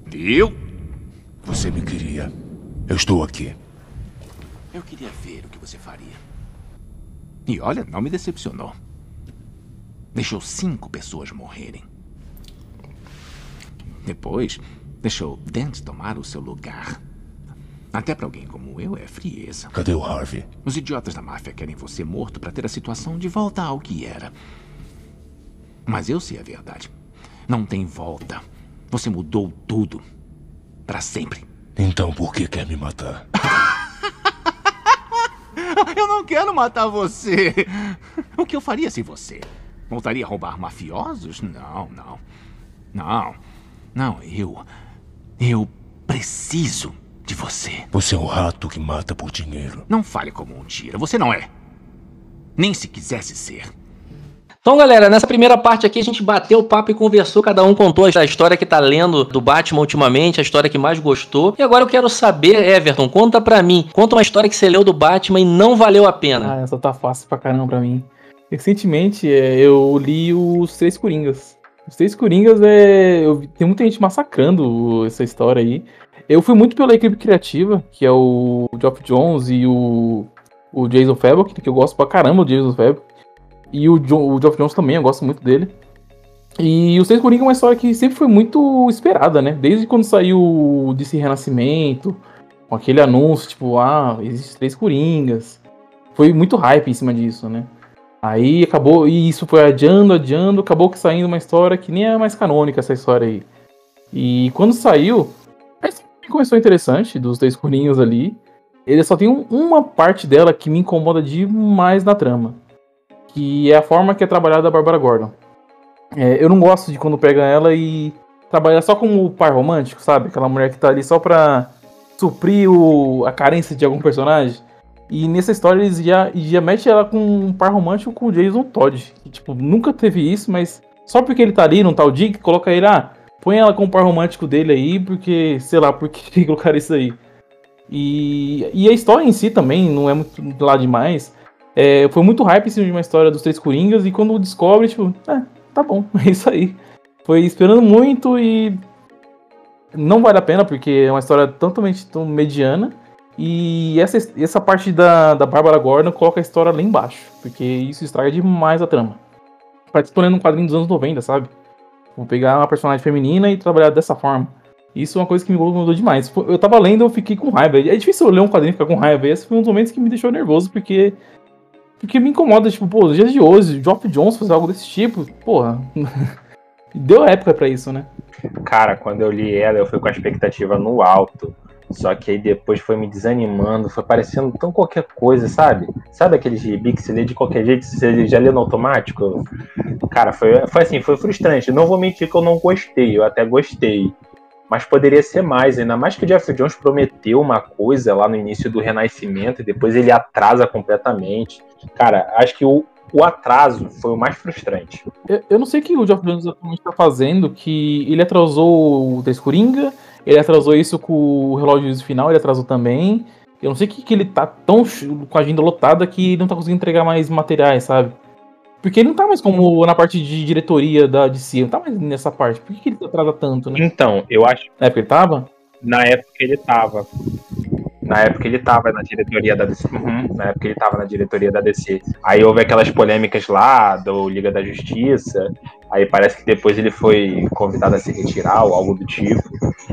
Viu? Você me queria. Eu estou aqui. Eu queria ver o que você faria. E olha, não me decepcionou. Deixou cinco pessoas morrerem. Depois, deixou Dent tomar o seu lugar. Até para alguém como eu é frieza. Cadê o Harvey? Os idiotas da máfia querem você morto para ter a situação de volta ao que era. Mas eu sei a verdade. Não tem volta. Você mudou tudo. Para sempre. Então por que quer me matar? Eu não quero matar você. O que eu faria sem você? Voltaria a roubar mafiosos? Não, não. Não. Não, eu. Eu preciso de você. Você é um rato que mata por dinheiro. Não fale como um tira. Você não é. Nem se quisesse ser. Então, galera, nessa primeira parte aqui a gente bateu o papo e conversou, cada um contou a história que tá lendo do Batman ultimamente, a história que mais gostou. E agora eu quero saber, Everton, conta pra mim, conta uma história que você leu do Batman e não valeu a pena. Ah, essa tá fácil pra caramba pra mim. Recentemente é, eu li os Três Coringas. Os Três Coringas é. Eu, tem muita gente massacrando essa história aí. Eu fui muito pela equipe criativa, que é o Geoff Jones e o, o Jason Fabok, que eu gosto pra caramba do Jason Fabok. E o, John, o Geoff Jones também, eu gosto muito dele. E o Seis Coringa é uma história que sempre foi muito esperada, né? Desde quando saiu o DC Renascimento, com aquele anúncio, tipo, ah, existem três Coringas. Foi muito hype em cima disso, né? Aí acabou, e isso foi adiando, adiando, acabou que saindo uma história que nem é mais canônica essa história aí. E quando saiu, a história começou interessante, dos três Coringas ali. Ele só tem um, uma parte dela que me incomoda demais na trama que é a forma que é trabalhada a Bárbara Gordon. É, eu não gosto de quando pega ela e trabalha só como par romântico, sabe? Aquela mulher que tá ali só pra suprir o, a carência de algum personagem. E nessa história eles já, já metem ela com um par romântico com o Jason Todd. Que, tipo, nunca teve isso, mas só porque ele tá ali num tal Dick, coloca ele, ah, põe ela com o par romântico dele aí, porque, sei lá, por que colocar isso aí. E, e a história em si também não é muito lá demais. É, foi muito hype em cima de uma história dos Três Coringas, e quando descobre, tipo, é, tá bom, é isso aí. Foi esperando muito e não vale a pena, porque é uma história totalmente tão mediana. E essa, essa parte da, da Bárbara Gordon coloca a história lá embaixo, porque isso estraga demais a trama. Parece que tô lendo um quadrinho dos anos 90, sabe? Vou pegar uma personagem feminina e trabalhar dessa forma. Isso é uma coisa que me incomodou demais. Eu tava lendo eu fiquei com raiva. É difícil eu ler um quadrinho e ficar com raiva. E esse foi um dos momentos que me deixou nervoso, porque porque me incomoda, tipo, pô, dias de hoje, Geoff Jones fazer algo desse tipo, porra. Deu época para isso, né? Cara, quando eu li ela, eu fui com a expectativa no alto. Só que aí depois foi me desanimando, foi parecendo tão qualquer coisa, sabe? Sabe aquele gibi que você lê de qualquer jeito, você já lê no automático? Cara, foi, foi assim, foi frustrante. Não vou mentir que eu não gostei, eu até gostei mas poderia ser mais, ainda mais que o Jeff Jones prometeu uma coisa lá no início do Renascimento e depois ele atrasa completamente. Cara, acho que o, o atraso foi o mais frustrante. Eu, eu não sei o que o Jeff Jones está fazendo, que ele atrasou o Três Coringa, ele atrasou isso com o relógio final, ele atrasou também. Eu não sei o que, que ele tá tão com a agenda lotada que ele não tá conseguindo entregar mais materiais, sabe? Porque ele não tá mais como na parte de diretoria da DC, não tá mais nessa parte. Por que, que ele atrasa tanto, né? Então, eu acho. Na época ele tava? Na época ele tava. Na época ele tava na diretoria da DC. Uhum, na época ele tava na diretoria da DC. Aí houve aquelas polêmicas lá do Liga da Justiça. Aí parece que depois ele foi convidado a se retirar ou algo do tipo.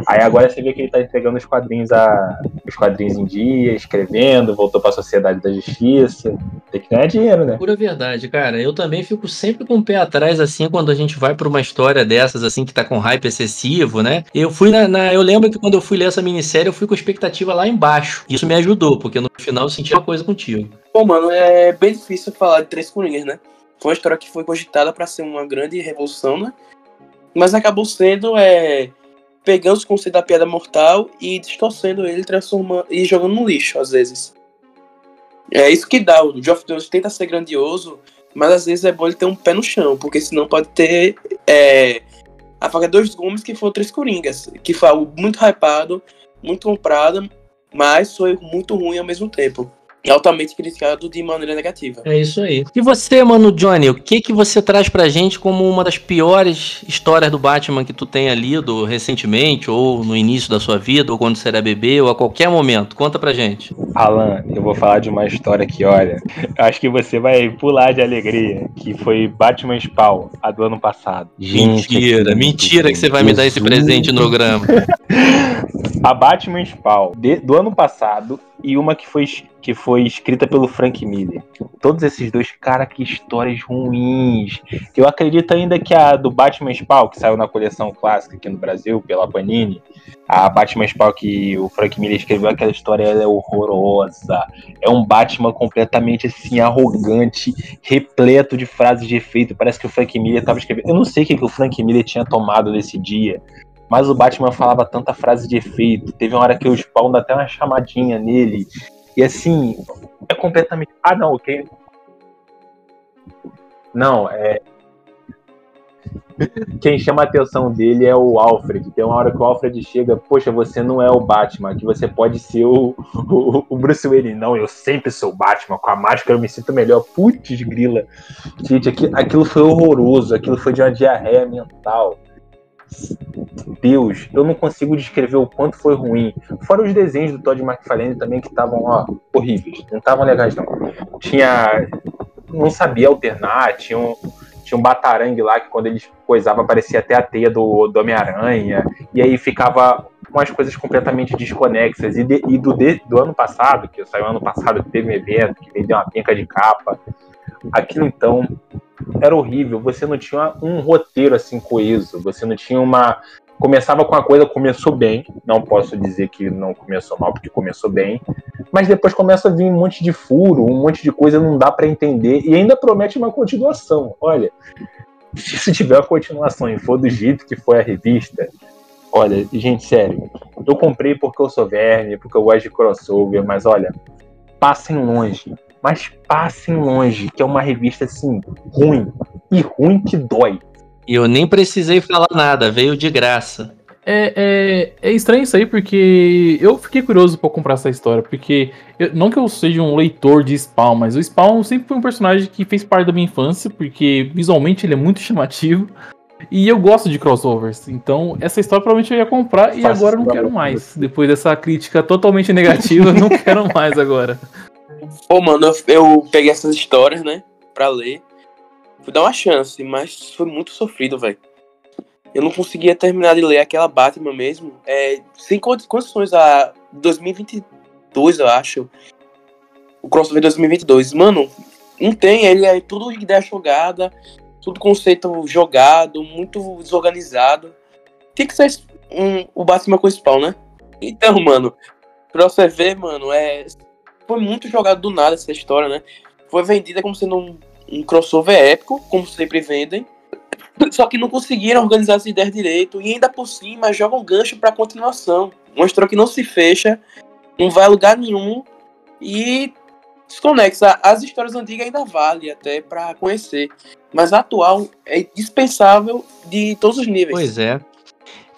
Aí agora você vê que ele tá entregando os quadrinhos a, os quadrinhos em dia, escrevendo, voltou pra Sociedade da Justiça. Tem que ganhar dinheiro, né? Pura verdade, cara. Eu também fico sempre com o pé atrás, assim, quando a gente vai pra uma história dessas, assim, que tá com hype excessivo, né? Eu fui na, na, Eu lembro que quando eu fui ler essa minissérie, eu fui com expectativa lá embaixo. Isso me ajudou, porque no final eu senti uma coisa contigo. Bom, mano, é bem difícil falar de Três Coringas, né? Foi uma história que foi cogitada para ser uma grande revolução, né? Mas acabou sendo é, pegando os conceitos da piada mortal e distorcendo ele, transformando e jogando no lixo às vezes. É isso que dá. O Geoff Jones tenta ser grandioso, mas às vezes é bom ele ter um pé no chão, porque senão pode ter é, a faca dois gumes que foi três coringas, que foi algo muito hypado, muito comprado, mas foi muito ruim ao mesmo tempo altamente criticado de maneira negativa. É isso aí. E você, mano, Johnny, o que que você traz pra gente como uma das piores histórias do Batman que tu tenha lido recentemente, ou no início da sua vida, ou quando você era bebê, ou a qualquer momento? Conta pra gente. Alan, eu vou falar de uma história que, olha, acho que você vai pular de alegria, que foi Batman Spawn, a do ano passado. Gente, mentira, mentira que você vai me dar esse presente no programa. A Batman Spawn de- do ano passado e uma que foi, que foi escrita pelo Frank Miller. Todos esses dois, cara, que histórias ruins. Eu acredito ainda que a do Batman Spawn, que saiu na coleção clássica aqui no Brasil, pela Panini, a Batman Spawn que o Frank Miller escreveu, aquela história ela é horrorosa. É um Batman completamente assim, arrogante, repleto de frases de efeito. Parece que o Frank Miller estava escrevendo. Eu não sei o que, que o Frank Miller tinha tomado nesse dia. Mas o Batman falava tanta frase de efeito. Teve uma hora que o Spawn dá até uma chamadinha nele. E assim, é completamente. Ah, não, ok. Não, é. Quem chama a atenção dele é o Alfred. Tem uma hora que o Alfred chega, poxa, você não é o Batman, que você pode ser o, o, o Bruce Wayne. Não, eu sempre sou o Batman, com a máscara eu me sinto melhor. Putz, grila. Gente, aquilo, aquilo foi horroroso, aquilo foi de uma diarreia mental. Deus, eu não consigo descrever o quanto foi ruim. Fora os desenhos do Todd McFarlane também que estavam, horríveis. Não estavam legais, não. Tinha. Não sabia alternar, tinha um, tinha um batarangue lá que quando eles coisava parecia até a teia do, do Homem-Aranha. E aí ficava umas coisas completamente desconexas. E, de- e do, de- do ano passado, que saiu ano passado, teve um evento, que vendeu uma penca de capa. Aquilo então era horrível. Você não tinha um roteiro assim coeso. Você não tinha uma. Começava com a coisa, começou bem. Não posso dizer que não começou mal, porque começou bem. Mas depois começa a vir um monte de furo, um monte de coisa não dá pra entender. E ainda promete uma continuação. Olha, se tiver uma continuação e for do jeito que foi a revista, olha, gente, sério. Eu comprei porque eu sou verme, porque eu gosto de crossover, mas olha, passem longe. Mas passem longe, que é uma revista assim, ruim. E ruim que dói. E eu nem precisei falar nada, veio de graça. É, é, é estranho isso aí, porque eu fiquei curioso pra comprar essa história, porque eu- não que eu seja um leitor de Spawn, mas o Spawn sempre foi um personagem que fez parte da minha infância, porque visualmente ele é muito chamativo. E eu gosto de crossovers, então essa história provavelmente eu ia comprar e agora eu não quero mais. Depois dessa crítica totalmente negativa, eu não quero mais agora. Pô, mano, eu, eu peguei essas histórias, né, pra ler. Fui dar uma chance, mas foi muito sofrido, velho. Eu não conseguia terminar de ler aquela Batman mesmo. É, sem condi- condições, a 2022, eu acho. O crossover 2022. Mano, não tem, ele é tudo ideia jogada, tudo conceito jogado, muito desorganizado. Tem que ser um, o Batman com Spawn, né? Então, mano, pra você ver, mano, é foi muito jogado do nada essa história, né? Foi vendida como sendo um, um crossover épico, como sempre vendem. Só que não conseguiram organizar as ideias direito e ainda por cima jogam gancho pra continuação. Uma história que não se fecha, não vai a lugar nenhum e desconexa. As histórias antigas ainda vale até pra conhecer, mas a atual é dispensável de todos os níveis. Pois é.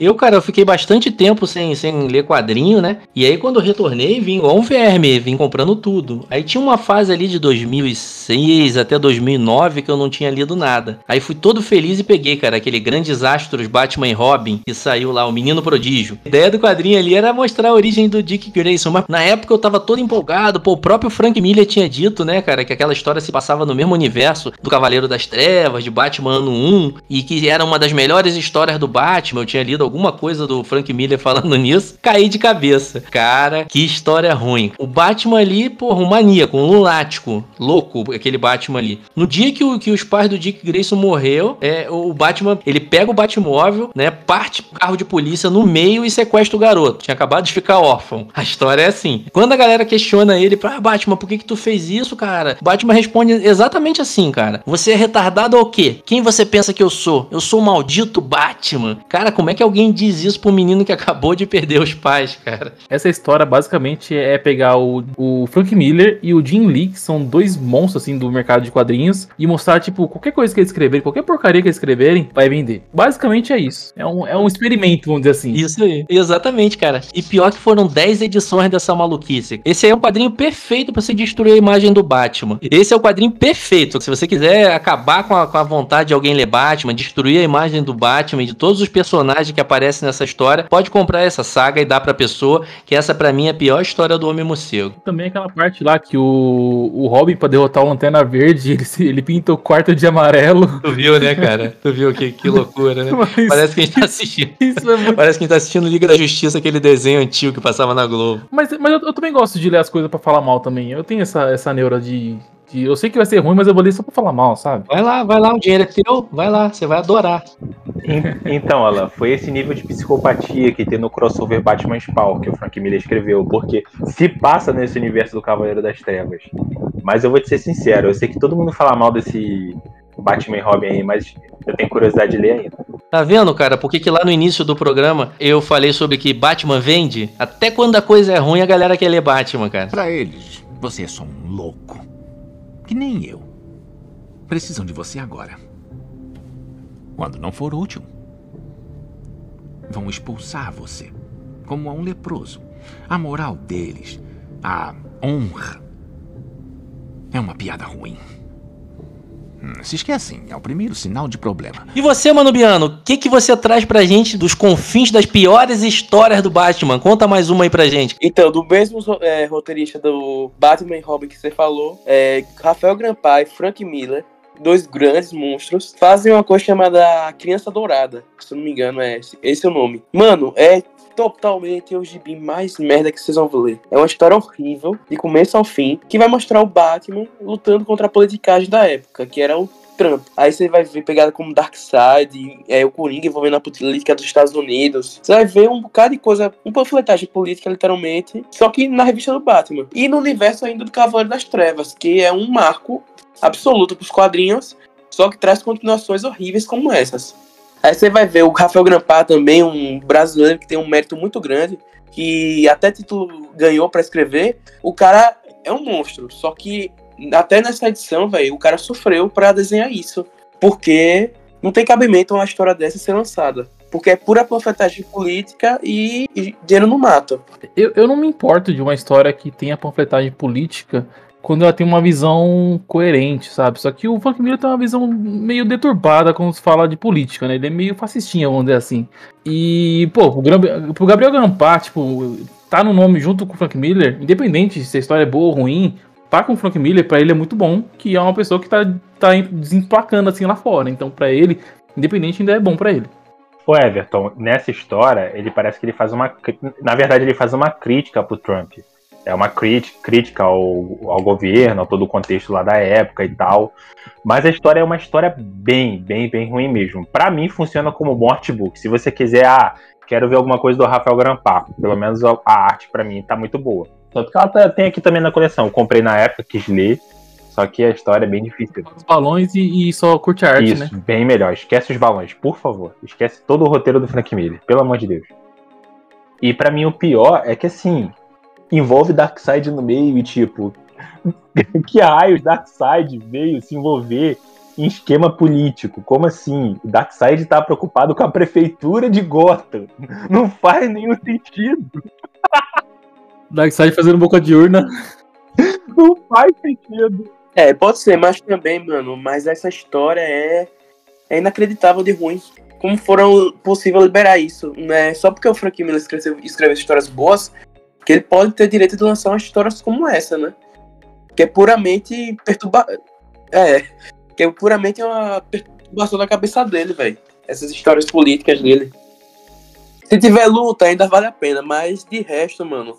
Eu, cara, eu fiquei bastante tempo sem, sem ler quadrinho, né? E aí, quando eu retornei, vim igual um verme, vim comprando tudo. Aí tinha uma fase ali de 2006 até 2009 que eu não tinha lido nada. Aí fui todo feliz e peguei, cara, aquele Grandes Astros Batman e Robin, que saiu lá, o Menino Prodígio. A ideia do quadrinho ali era mostrar a origem do Dick Grayson, mas na época eu tava todo empolgado. Pô, o próprio Frank Miller tinha dito, né, cara, que aquela história se passava no mesmo universo do Cavaleiro das Trevas, de Batman ano 1, e que era uma das melhores histórias do Batman. Eu tinha lido alguma coisa do Frank Miller falando nisso, caí de cabeça. Cara, que história ruim. O Batman ali, porra, um maníaco, um lunático, louco, aquele Batman ali. No dia que, o, que os pais do Dick Grayson morreu, é, o Batman, ele pega o Batmóvel, né, parte o carro de polícia no meio e sequestra o garoto. Tinha acabado de ficar órfão. A história é assim. Quando a galera questiona ele, ah, Batman, por que que tu fez isso, cara? O Batman responde exatamente assim, cara. Você é retardado ou o quê? Quem você pensa que eu sou? Eu sou o maldito Batman. Cara, como é que alguém diz isso pro menino que acabou de perder os pais, cara? Essa história basicamente é pegar o, o Frank Miller e o Jim Lee, que são dois monstros assim do mercado de quadrinhos, e mostrar, tipo, qualquer coisa que eles escreverem, qualquer porcaria que eles escreverem, vai vender. Basicamente é isso. É um, é um experimento, vamos dizer assim. Isso aí. Exatamente, cara. E pior que foram 10 edições dessa maluquice. Esse aí é um quadrinho perfeito pra você destruir a imagem do Batman. Esse é o quadrinho perfeito. Se você quiser acabar com a, com a vontade de alguém ler Batman, destruir a imagem do Batman e de todos os personagens que aparece nessa história, pode comprar essa saga e dar pra pessoa, que essa pra mim é a pior história do Homem Morcego. Também aquela parte lá que o, o Robin, pra derrotar o Lanterna Verde, ele, ele pinta o quarto de amarelo. Tu viu, né, cara? Tu viu que, que loucura, né? Mas Parece que a gente tá assistindo. é muito... Parece que a gente tá assistindo Liga da Justiça, aquele desenho antigo que passava na Globo. Mas, mas eu, eu também gosto de ler as coisas pra falar mal também. Eu tenho essa, essa neura de, de- Eu sei que vai ser ruim, mas eu vou ler só pra falar mal, sabe? Vai lá, vai lá, o dinheiro é teu, vai lá, você vai adorar. En- Então, Alan, foi esse nível de psicopatia que tem no crossover Batman Spawn que o Frank Miller escreveu, porque se passa nesse universo do Cavaleiro das Trevas. Mas eu vou te ser sincero, eu sei que todo mundo fala mal desse Batman e Robin aí, mas eu tenho curiosidade de ler ainda. Tá vendo, cara? Porque que lá no início do programa eu falei sobre que Batman vende? Até quando a coisa é ruim, a galera quer ler Batman, cara. Pra eles, você é só um louco. Que nem eu. Precisam de você agora. Quando não for útil, vão expulsar você. Como a um leproso. A moral deles, a honra, é uma piada ruim. Hum, Se esquecem, é o primeiro sinal de problema. E você, Mano Biano, o que, que você traz pra gente dos confins das piores histórias do Batman? Conta mais uma aí pra gente. Então, do mesmo é, roteirista do Batman e Robin que você falou, é, Rafael Grampar e Frank Miller, dois grandes monstros, fazem uma coisa chamada Criança Dourada. Se eu não me engano, é esse, esse é o nome. Mano, é totalmente o gibi mais merda que vocês vão ler. É uma história horrível, de começo ao fim, que vai mostrar o Batman lutando contra a politicagem da época, que era o Trump. Aí você vai ver pegada como Darkseid, é, o Coringa envolvendo a política dos Estados Unidos. Você vai ver um bocado de coisa, um panfletagem política, literalmente, só que na revista do Batman. E no universo ainda do Cavaleiro das Trevas, que é um marco absoluto pros quadrinhos, só que traz continuações horríveis como essas. Aí você vai ver o Rafael Grampar também, um brasileiro que tem um mérito muito grande, que até título ganhou pra escrever. O cara é um monstro, só que até nessa edição, velho, o cara sofreu pra desenhar isso, porque não tem cabimento uma história dessa ser lançada. Porque é pura panfletagem política e, e dinheiro no mato. Eu, eu não me importo de uma história que tenha panfletagem política quando ela tem uma visão coerente, sabe? Só que o Frank Miller tem uma visão meio deturbada quando se fala de política, né? Ele é meio fascistinha, vamos dizer assim. E, pô, pro Gabriel Grampar, tipo, tá no nome junto com o Frank Miller, independente se a história é boa ou ruim, tá com o Frank Miller, pra ele é muito bom, que é uma pessoa que tá, tá desemplacando assim lá fora. Então, pra ele, independente, ainda é bom pra ele. O Everton, nessa história, ele parece que ele faz uma. Na verdade, ele faz uma crítica pro Trump. É uma crítica, ao, ao governo, a todo o contexto lá da época e tal. Mas a história é uma história bem, bem, bem ruim mesmo. Pra mim, funciona como morte book. Se você quiser, ah, quero ver alguma coisa do Rafael Grampar. Pelo menos a, arte, pra mim, tá muito boa. Tanto que ela tá- tem aqui também na coleção. Eu comprei na época, quis ler. Só que a história é bem difícil. Os balões e, e só curte a arte, Isso, né? bem melhor. Esquece os balões, por favor. Esquece todo o roteiro do Frank Miller, pelo amor de Deus. E pra mim o pior é que assim, envolve Darkseid no meio e tipo, que raios Darkseid veio se envolver em esquema político? Como assim? O Darkseid tá preocupado com a prefeitura de Gotham. Não faz nenhum sentido. Darkseid fazendo boca de urna. Não faz sentido. É, pode ser, mas também, mano, mas essa história é, é inacreditável de ruim. Como foram possível liberar isso, né? Só porque o Frank Miller escreveu, escreveu histórias boas, que ele pode ter direito de lançar umas histórias como essa, né? Que é puramente perturba... É, que é puramente uma perturbação da cabeça dele, velho. Essas histórias políticas dele. Se tiver luta, ainda vale a pena, mas de resto, mano,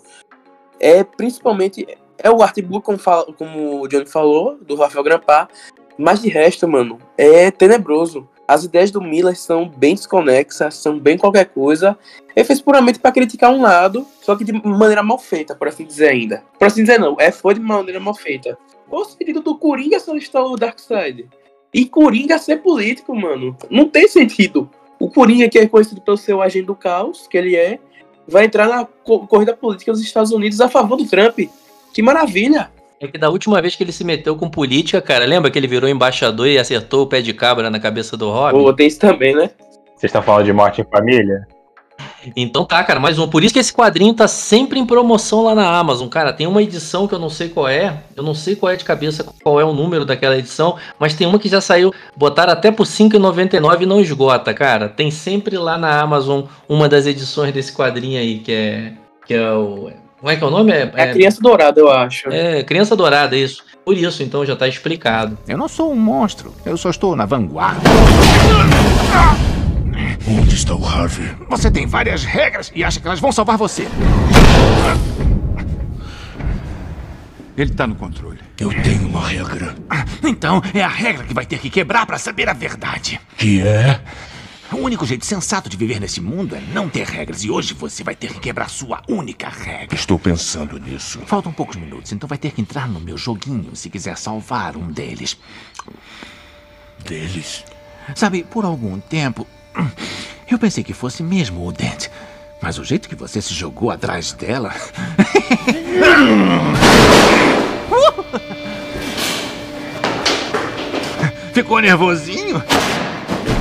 é principalmente é o artbook, como, fala- como o Johnny falou, do Rafael Grampar. Mas de resto, mano, é tenebroso. As ideias do Miller são bem desconexas, são bem qualquer coisa. Ele fez puramente pra criticar um lado, só que de maneira mal feita, por assim dizer ainda. Por assim dizer, não, é, foi de maneira mal feita. Qual o sentido do Coringa solicitar o Darkseid? E Coringa ser político, mano. Não tem sentido. O Coringa, que é conhecido pelo seu agente do caos, que ele é, vai entrar na co- corrida política dos Estados Unidos a favor do Trump. Que maravilha! É que da última vez que ele se meteu com política, cara, lembra que ele virou embaixador e acertou o pé de cabra na cabeça do Robin? Pô, tem isso também, né? Vocês estão falando de morte em família? Então tá, cara, mais um. Por isso que esse quadrinho tá sempre em promoção lá na Amazon. Cara, tem uma edição que eu não sei qual é. Eu não sei qual é de cabeça, qual é o número daquela edição. Mas tem uma que já saiu. Botaram até por R$5,99 e não esgota, cara. Tem sempre lá na Amazon uma das edições desse quadrinho aí, que é. Que é o. Como é que é o nome? É, É a Criança Dourada, eu acho. é Criança Dourada, isso. Por isso, então já tá explicado. Eu não sou um monstro. Eu só estou na vanguarda. Onde está o Harvey? Você tem várias regras e acha que elas vão salvar você. Ele tá no controle. Eu tenho uma regra. Então é a regra que vai ter que quebrar para saber a verdade. Que é? O único jeito sensato de viver nesse mundo é não ter regras e hoje você vai ter que quebrar sua única regra. Estou pensando nisso. Faltam poucos minutos, então vai ter que entrar no meu joguinho se quiser salvar um deles. Deles? Sabe, por algum tempo, eu pensei que fosse mesmo o Dent. Mas o jeito que você se jogou atrás dela. Ficou nervosinho?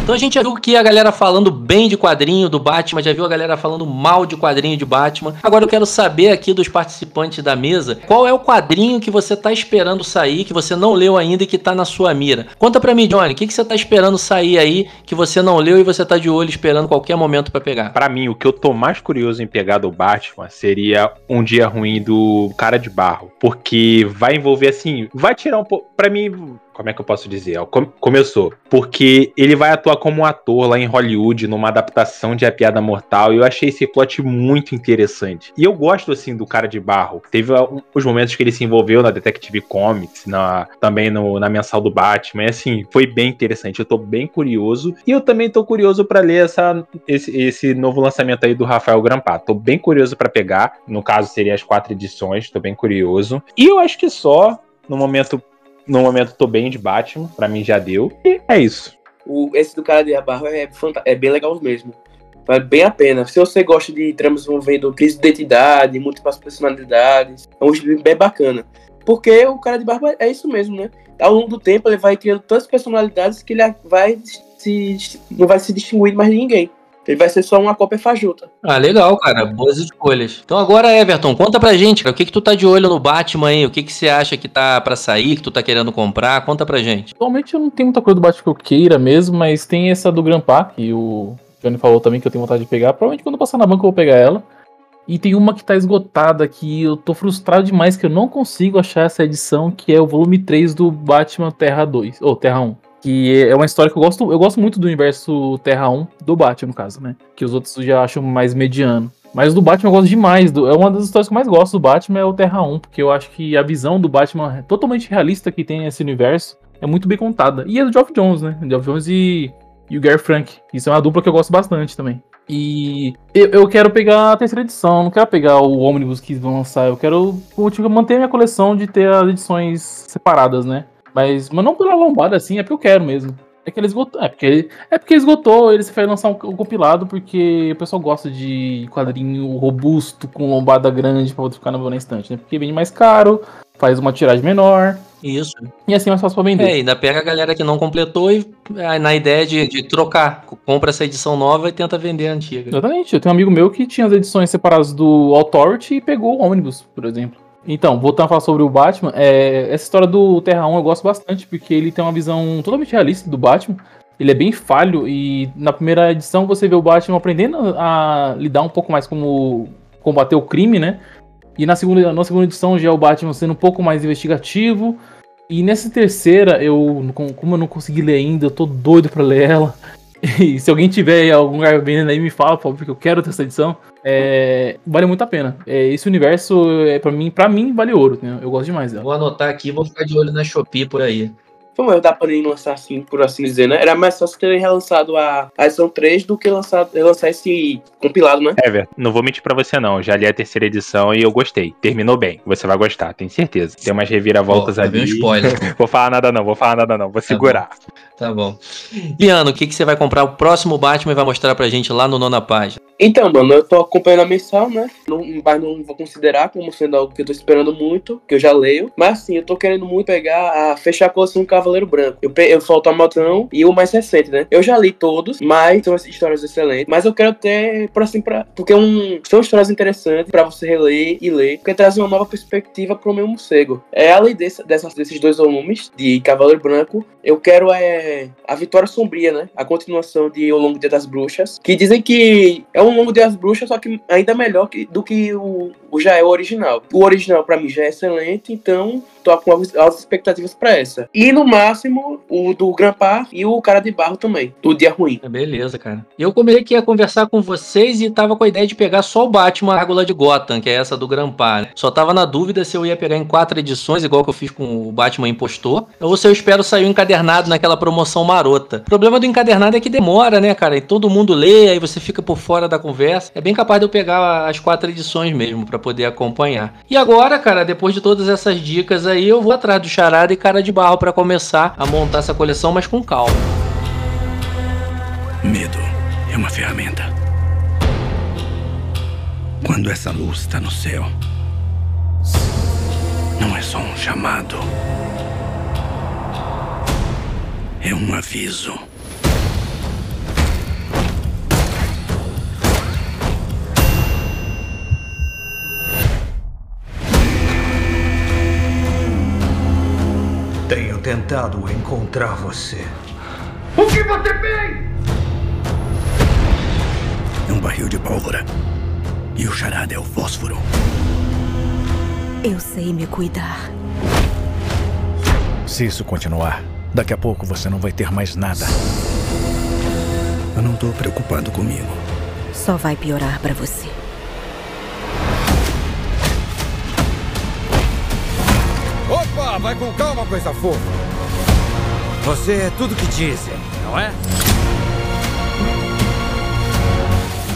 Então a gente já viu que a galera falando bem de quadrinho do Batman, já viu a galera falando mal de quadrinho de Batman. Agora eu quero saber aqui dos participantes da mesa, qual é o quadrinho que você tá esperando sair, que você não leu ainda e que tá na sua mira. Conta pra mim, Johnny, o que, que você tá esperando sair aí, que você não leu e você tá de olho esperando qualquer momento pra pegar? Pra mim, o que eu tô mais curioso em pegar do Batman seria um dia ruim do cara de barro. Porque vai envolver assim. Vai tirar um pouco. Pra mim. Como é que eu posso dizer? Começou. Porque ele vai atuar como um ator lá em Hollywood, numa adaptação de A Piada Mortal. E eu achei esse plot muito interessante. E eu gosto, assim, do cara de barro. Teve os momentos que ele se envolveu na Detective Comics, na, também no- na mensal do Batman. E, assim, foi bem interessante. Eu tô bem curioso. E eu também tô curioso pra ler essa, esse, esse novo lançamento aí do Rafael Grampá. Tô bem curioso pra pegar. No caso, seria as quatro edições. Tô bem curioso. E eu acho que só, no momento. No momento, tô bem de Batman. Pra mim já deu. E é isso. O, esse do cara de barro é, é bem legal mesmo. Vale bem a pena. Se você gosta de tramas envolvendo crise de identidade, múltiplas personalidades, é um gibi bem bacana. Porque o cara de barba é isso mesmo, né? Ao longo do tempo ele vai criando tantas personalidades que ele vai se, não vai se distinguir mais de ninguém. Ele vai ser só uma cópia fajuta. Ah, legal, cara. Boas escolhas. Então agora, Everton, conta pra gente, cara, o que que tu tá de olho no Batman aí? O que que você acha que tá pra sair, que tu tá querendo comprar? Conta pra gente. Atualmente eu não tenho muita coisa do Batman que eu queira mesmo, mas tem essa do Grandpa, que o Johnny falou também que eu tenho vontade de pegar. Provavelmente quando eu passar na banca eu vou pegar ela. E tem uma que tá esgotada, que eu tô frustrado demais que eu não consigo achar essa edição, que é o volume 3 do Batman Terra 2, ou Terra 1. Que é uma história que eu gosto, eu gosto muito do universo Terra 1, do Batman, no caso, né? Que os outros já acham mais mediano. Mas do Batman eu gosto demais. do- é uma das histórias que eu mais gosto do Batman, é o Terra 1, porque eu acho que a visão do Batman totalmente realista que tem nesse universo é muito bem contada. E é do Geoff Jones, né? Geoff Jones e, e o Gary Frank. Isso é uma dupla que eu gosto bastante também. E eu, eu quero pegar a terceira edição, não quero pegar o ônibus que vão lançar. Eu quero tipo, manter minha coleção de ter as edições separadas, né? Mas, mas não pela lombada assim, é porque eu quero mesmo. É que ele esgotou. É porque, é porque esgotou, ele vai lançar um, um compilado, porque o pessoal gosta de quadrinho robusto, com lombada grande, pra poder ficar na, na estante, né? Porque vende mais caro, faz uma tiragem menor, Isso. e assim é mais fácil pra vender. É, ainda pega a galera que não completou e ah, na ideia de, de trocar. Compra essa edição nova e tenta vender a antiga. Exatamente. Eu tenho um amigo meu que tinha as edições separadas do Authority e pegou o ônibus, por exemplo. Então, voltando a falar sobre o Batman, é, essa história do Terra 1 eu gosto bastante, porque ele tem uma visão totalmente realista do Batman. Ele é bem falho e na primeira edição você vê o Batman aprendendo a lidar um pouco mais como combater o crime, né? E na segunda, na segunda edição já é o Batman sendo um pouco mais investigativo. E nessa terceira, eu, com- como eu não consegui ler ainda, eu tô doido pra ler ela. E se alguém tiver algum lugar vendendo aí, me fala, por porque eu quero ter essa edição. É, vale muito a pena. É, esse universo, é, pra, mim, pra mim, vale ouro. né? Eu gosto demais dela. Vou anotar aqui e vou ficar de olho na Shopee por aí. Como eu da Panini lançar assim, por assim dizer, né? Era mais fácil terem relançado a, a edição 3 do que lançar, lançar esse compilado, né? Ever, não vou mentir pra você não. Já li a terceira edição e eu gostei. Terminou bem. Você vai gostar, tenho certeza. Tem umas reviravoltas vir ali. um spoiler. Vou falar nada não, vou falar nada não. Vou segurar. Tá bom. Liano, o que, que você vai comprar o próximo Batman e vai mostrar pra gente lá no nona página? Então, mano, eu tô acompanhando a mensal, né? Não, mas não vou considerar como sendo algo que eu tô esperando muito, que eu já leio. Mas assim, eu tô querendo muito pegar, a, fechar a coleção Cavaleiro Branco. Eu, eu falta a Maltão e o mais recente, né? Eu já li todos, mas são histórias excelentes. Mas eu quero ter, por assim, pra, porque um, são histórias interessantes pra você reler e ler, porque traz uma nova perspectiva pro meu morcego. É, além desse, dessas, desses dois volumes de Cavaleiro Branco, eu quero é a Vitória Sombria, né? A continuação de O Longo Dia das Bruxas, que dizem que é um Longo Dia das Bruxas, só que ainda melhor que, do que o, o já é o original. O original pra mim já é excelente, então tô com altas expectativas pra essa. E no máximo o do Grampar e o Cara de Barro também, do Dia Ruim. Beleza, cara. Eu combinei que ia conversar com vocês e tava com a ideia de pegar só o Batman Águla de Gotham, que é essa do Grampar, né? Só tava na dúvida se eu ia pegar em quatro edições, igual que eu fiz com o Batman Impostor, ou se eu espero sair o encadernado naquela promoção marota. O problema do encadernado é que demora, né, cara? E todo mundo lê, aí você fica por fora da conversa. É bem capaz de eu pegar as quatro edições mesmo, pra poder acompanhar. E agora, cara, depois de todas essas dicas aí, eu vou atrás do Charada e Cara de Barro pra começar a montar essa coleção, mas com calma. Medo é uma ferramenta. Quando essa luz está no céu, não é só um chamado. É um aviso. Tenho tentado encontrar você. O que você fez? É um barril de pólvora. E o charada é o fósforo. Eu sei me cuidar. Se isso continuar, daqui a pouco você não vai ter mais nada. Eu não tô preocupado comigo. Só vai piorar pra você. Vai com calma, coisa fofa. Você é tudo que dizem, não é?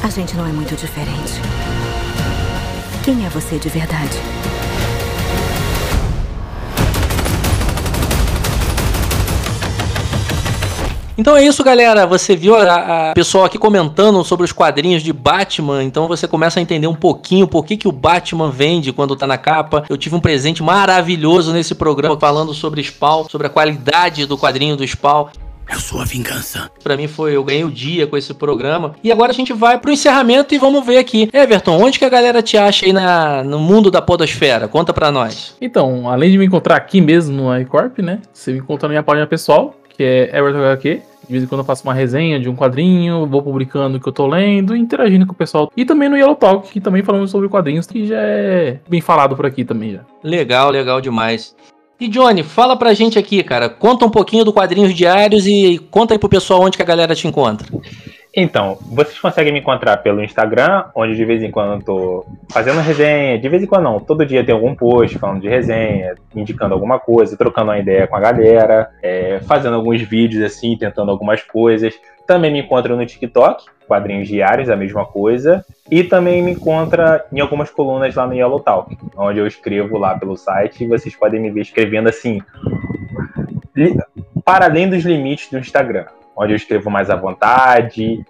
A gente não é muito diferente. Quem é você de verdade? Então é isso, galera. Você viu a, a pessoal aqui comentando sobre os quadrinhos de Batman. Então você começa a entender um pouquinho por que, que o Batman vende quando tá na capa. Eu tive um presente maravilhoso nesse programa falando sobre Spawn, sobre a qualidade do quadrinho do Spawn. Eu sou a vingança. Pra mim foi, eu ganhei o dia com esse programa. E agora a gente vai pro encerramento e vamos ver aqui. Everton, onde que a galera te acha aí na, no mundo da podosfera? Conta pra nós. Então, além de me encontrar aqui mesmo no iCorp, né? Você me encontra na minha página pessoal, que é Everton HQ. De vez em quando eu faço uma resenha de um quadrinho, vou publicando o que eu tô lendo, interagindo com o pessoal. E também no Yellow Talk, que também falamos sobre quadrinhos, que já é bem falado por aqui também já. Legal, legal demais. E Johnny, fala pra gente aqui, cara. Conta um pouquinho do Quadrinhos Diários e conta aí pro pessoal onde que a galera te encontra. Então, vocês conseguem me encontrar pelo Instagram, onde de vez em quando eu tô fazendo resenha, de vez em quando não, todo dia tem algum post falando de resenha, indicando alguma coisa, trocando uma ideia com a galera, é, fazendo alguns vídeos assim, tentando algumas coisas. Também me encontra no TikTok, quadrinhos diários, a mesma coisa. E também me encontra em algumas colunas lá no Yellow Talk, onde eu escrevo lá pelo site e vocês podem me ver escrevendo assim, para além dos limites do Instagram, onde eu escrevo mais à vontade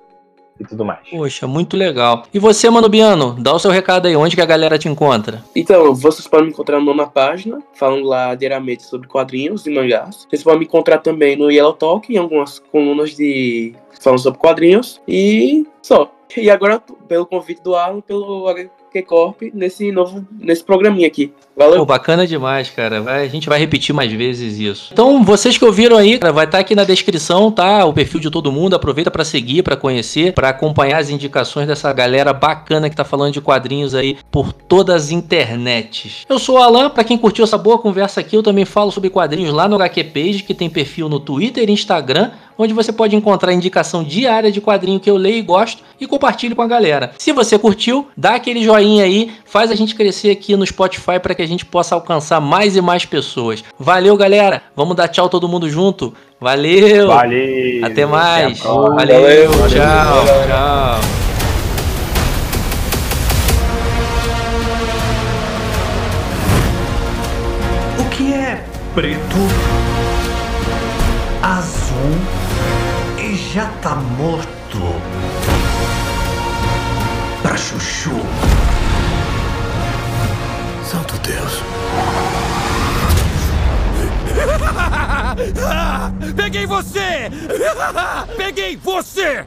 e tudo mais. Poxa, muito legal. E você, Mano Biano, dá o seu recado aí, onde que a galera te encontra? Então, vocês podem me encontrar na nona página, falando lá diariamente sobre quadrinhos e mangás. Vocês podem me encontrar também no Yellow Talk, em algumas colunas de falando sobre quadrinhos. E só. E agora, pelo convite do Alan, pelo HQ Corp, nesse novo, nesse programinha aqui. Valeu. Pô, bacana demais, cara. Vai- a gente vai repetir mais vezes isso. Então, vocês que ouviram aí, cara, vai estar aqui na descrição, tá? O perfil de todo mundo. Aproveita pra seguir, pra conhecer, pra acompanhar as indicações dessa galera bacana que tá falando de quadrinhos aí por todas as internets. Eu sou o Alan, pra quem curtiu essa boa conversa aqui, eu também falo sobre quadrinhos lá no HQ Page, que tem perfil no Twitter e Instagram, onde você pode encontrar indicação diária de quadrinho que eu leio e gosto e compartilho com a galera. Se você curtiu, dá aquele joinha aí, faz a gente crescer aqui no Spotify para que a gente possa alcançar mais e mais pessoas. Valeu, galera. Vamos dar tchau todo mundo junto. Valeu. Valeu. Até mais. Até. Valeu. Valeu. Tchau. Valeu. Tchau. O que é preto, azul e já tá morto? Peguei você! Peguei você!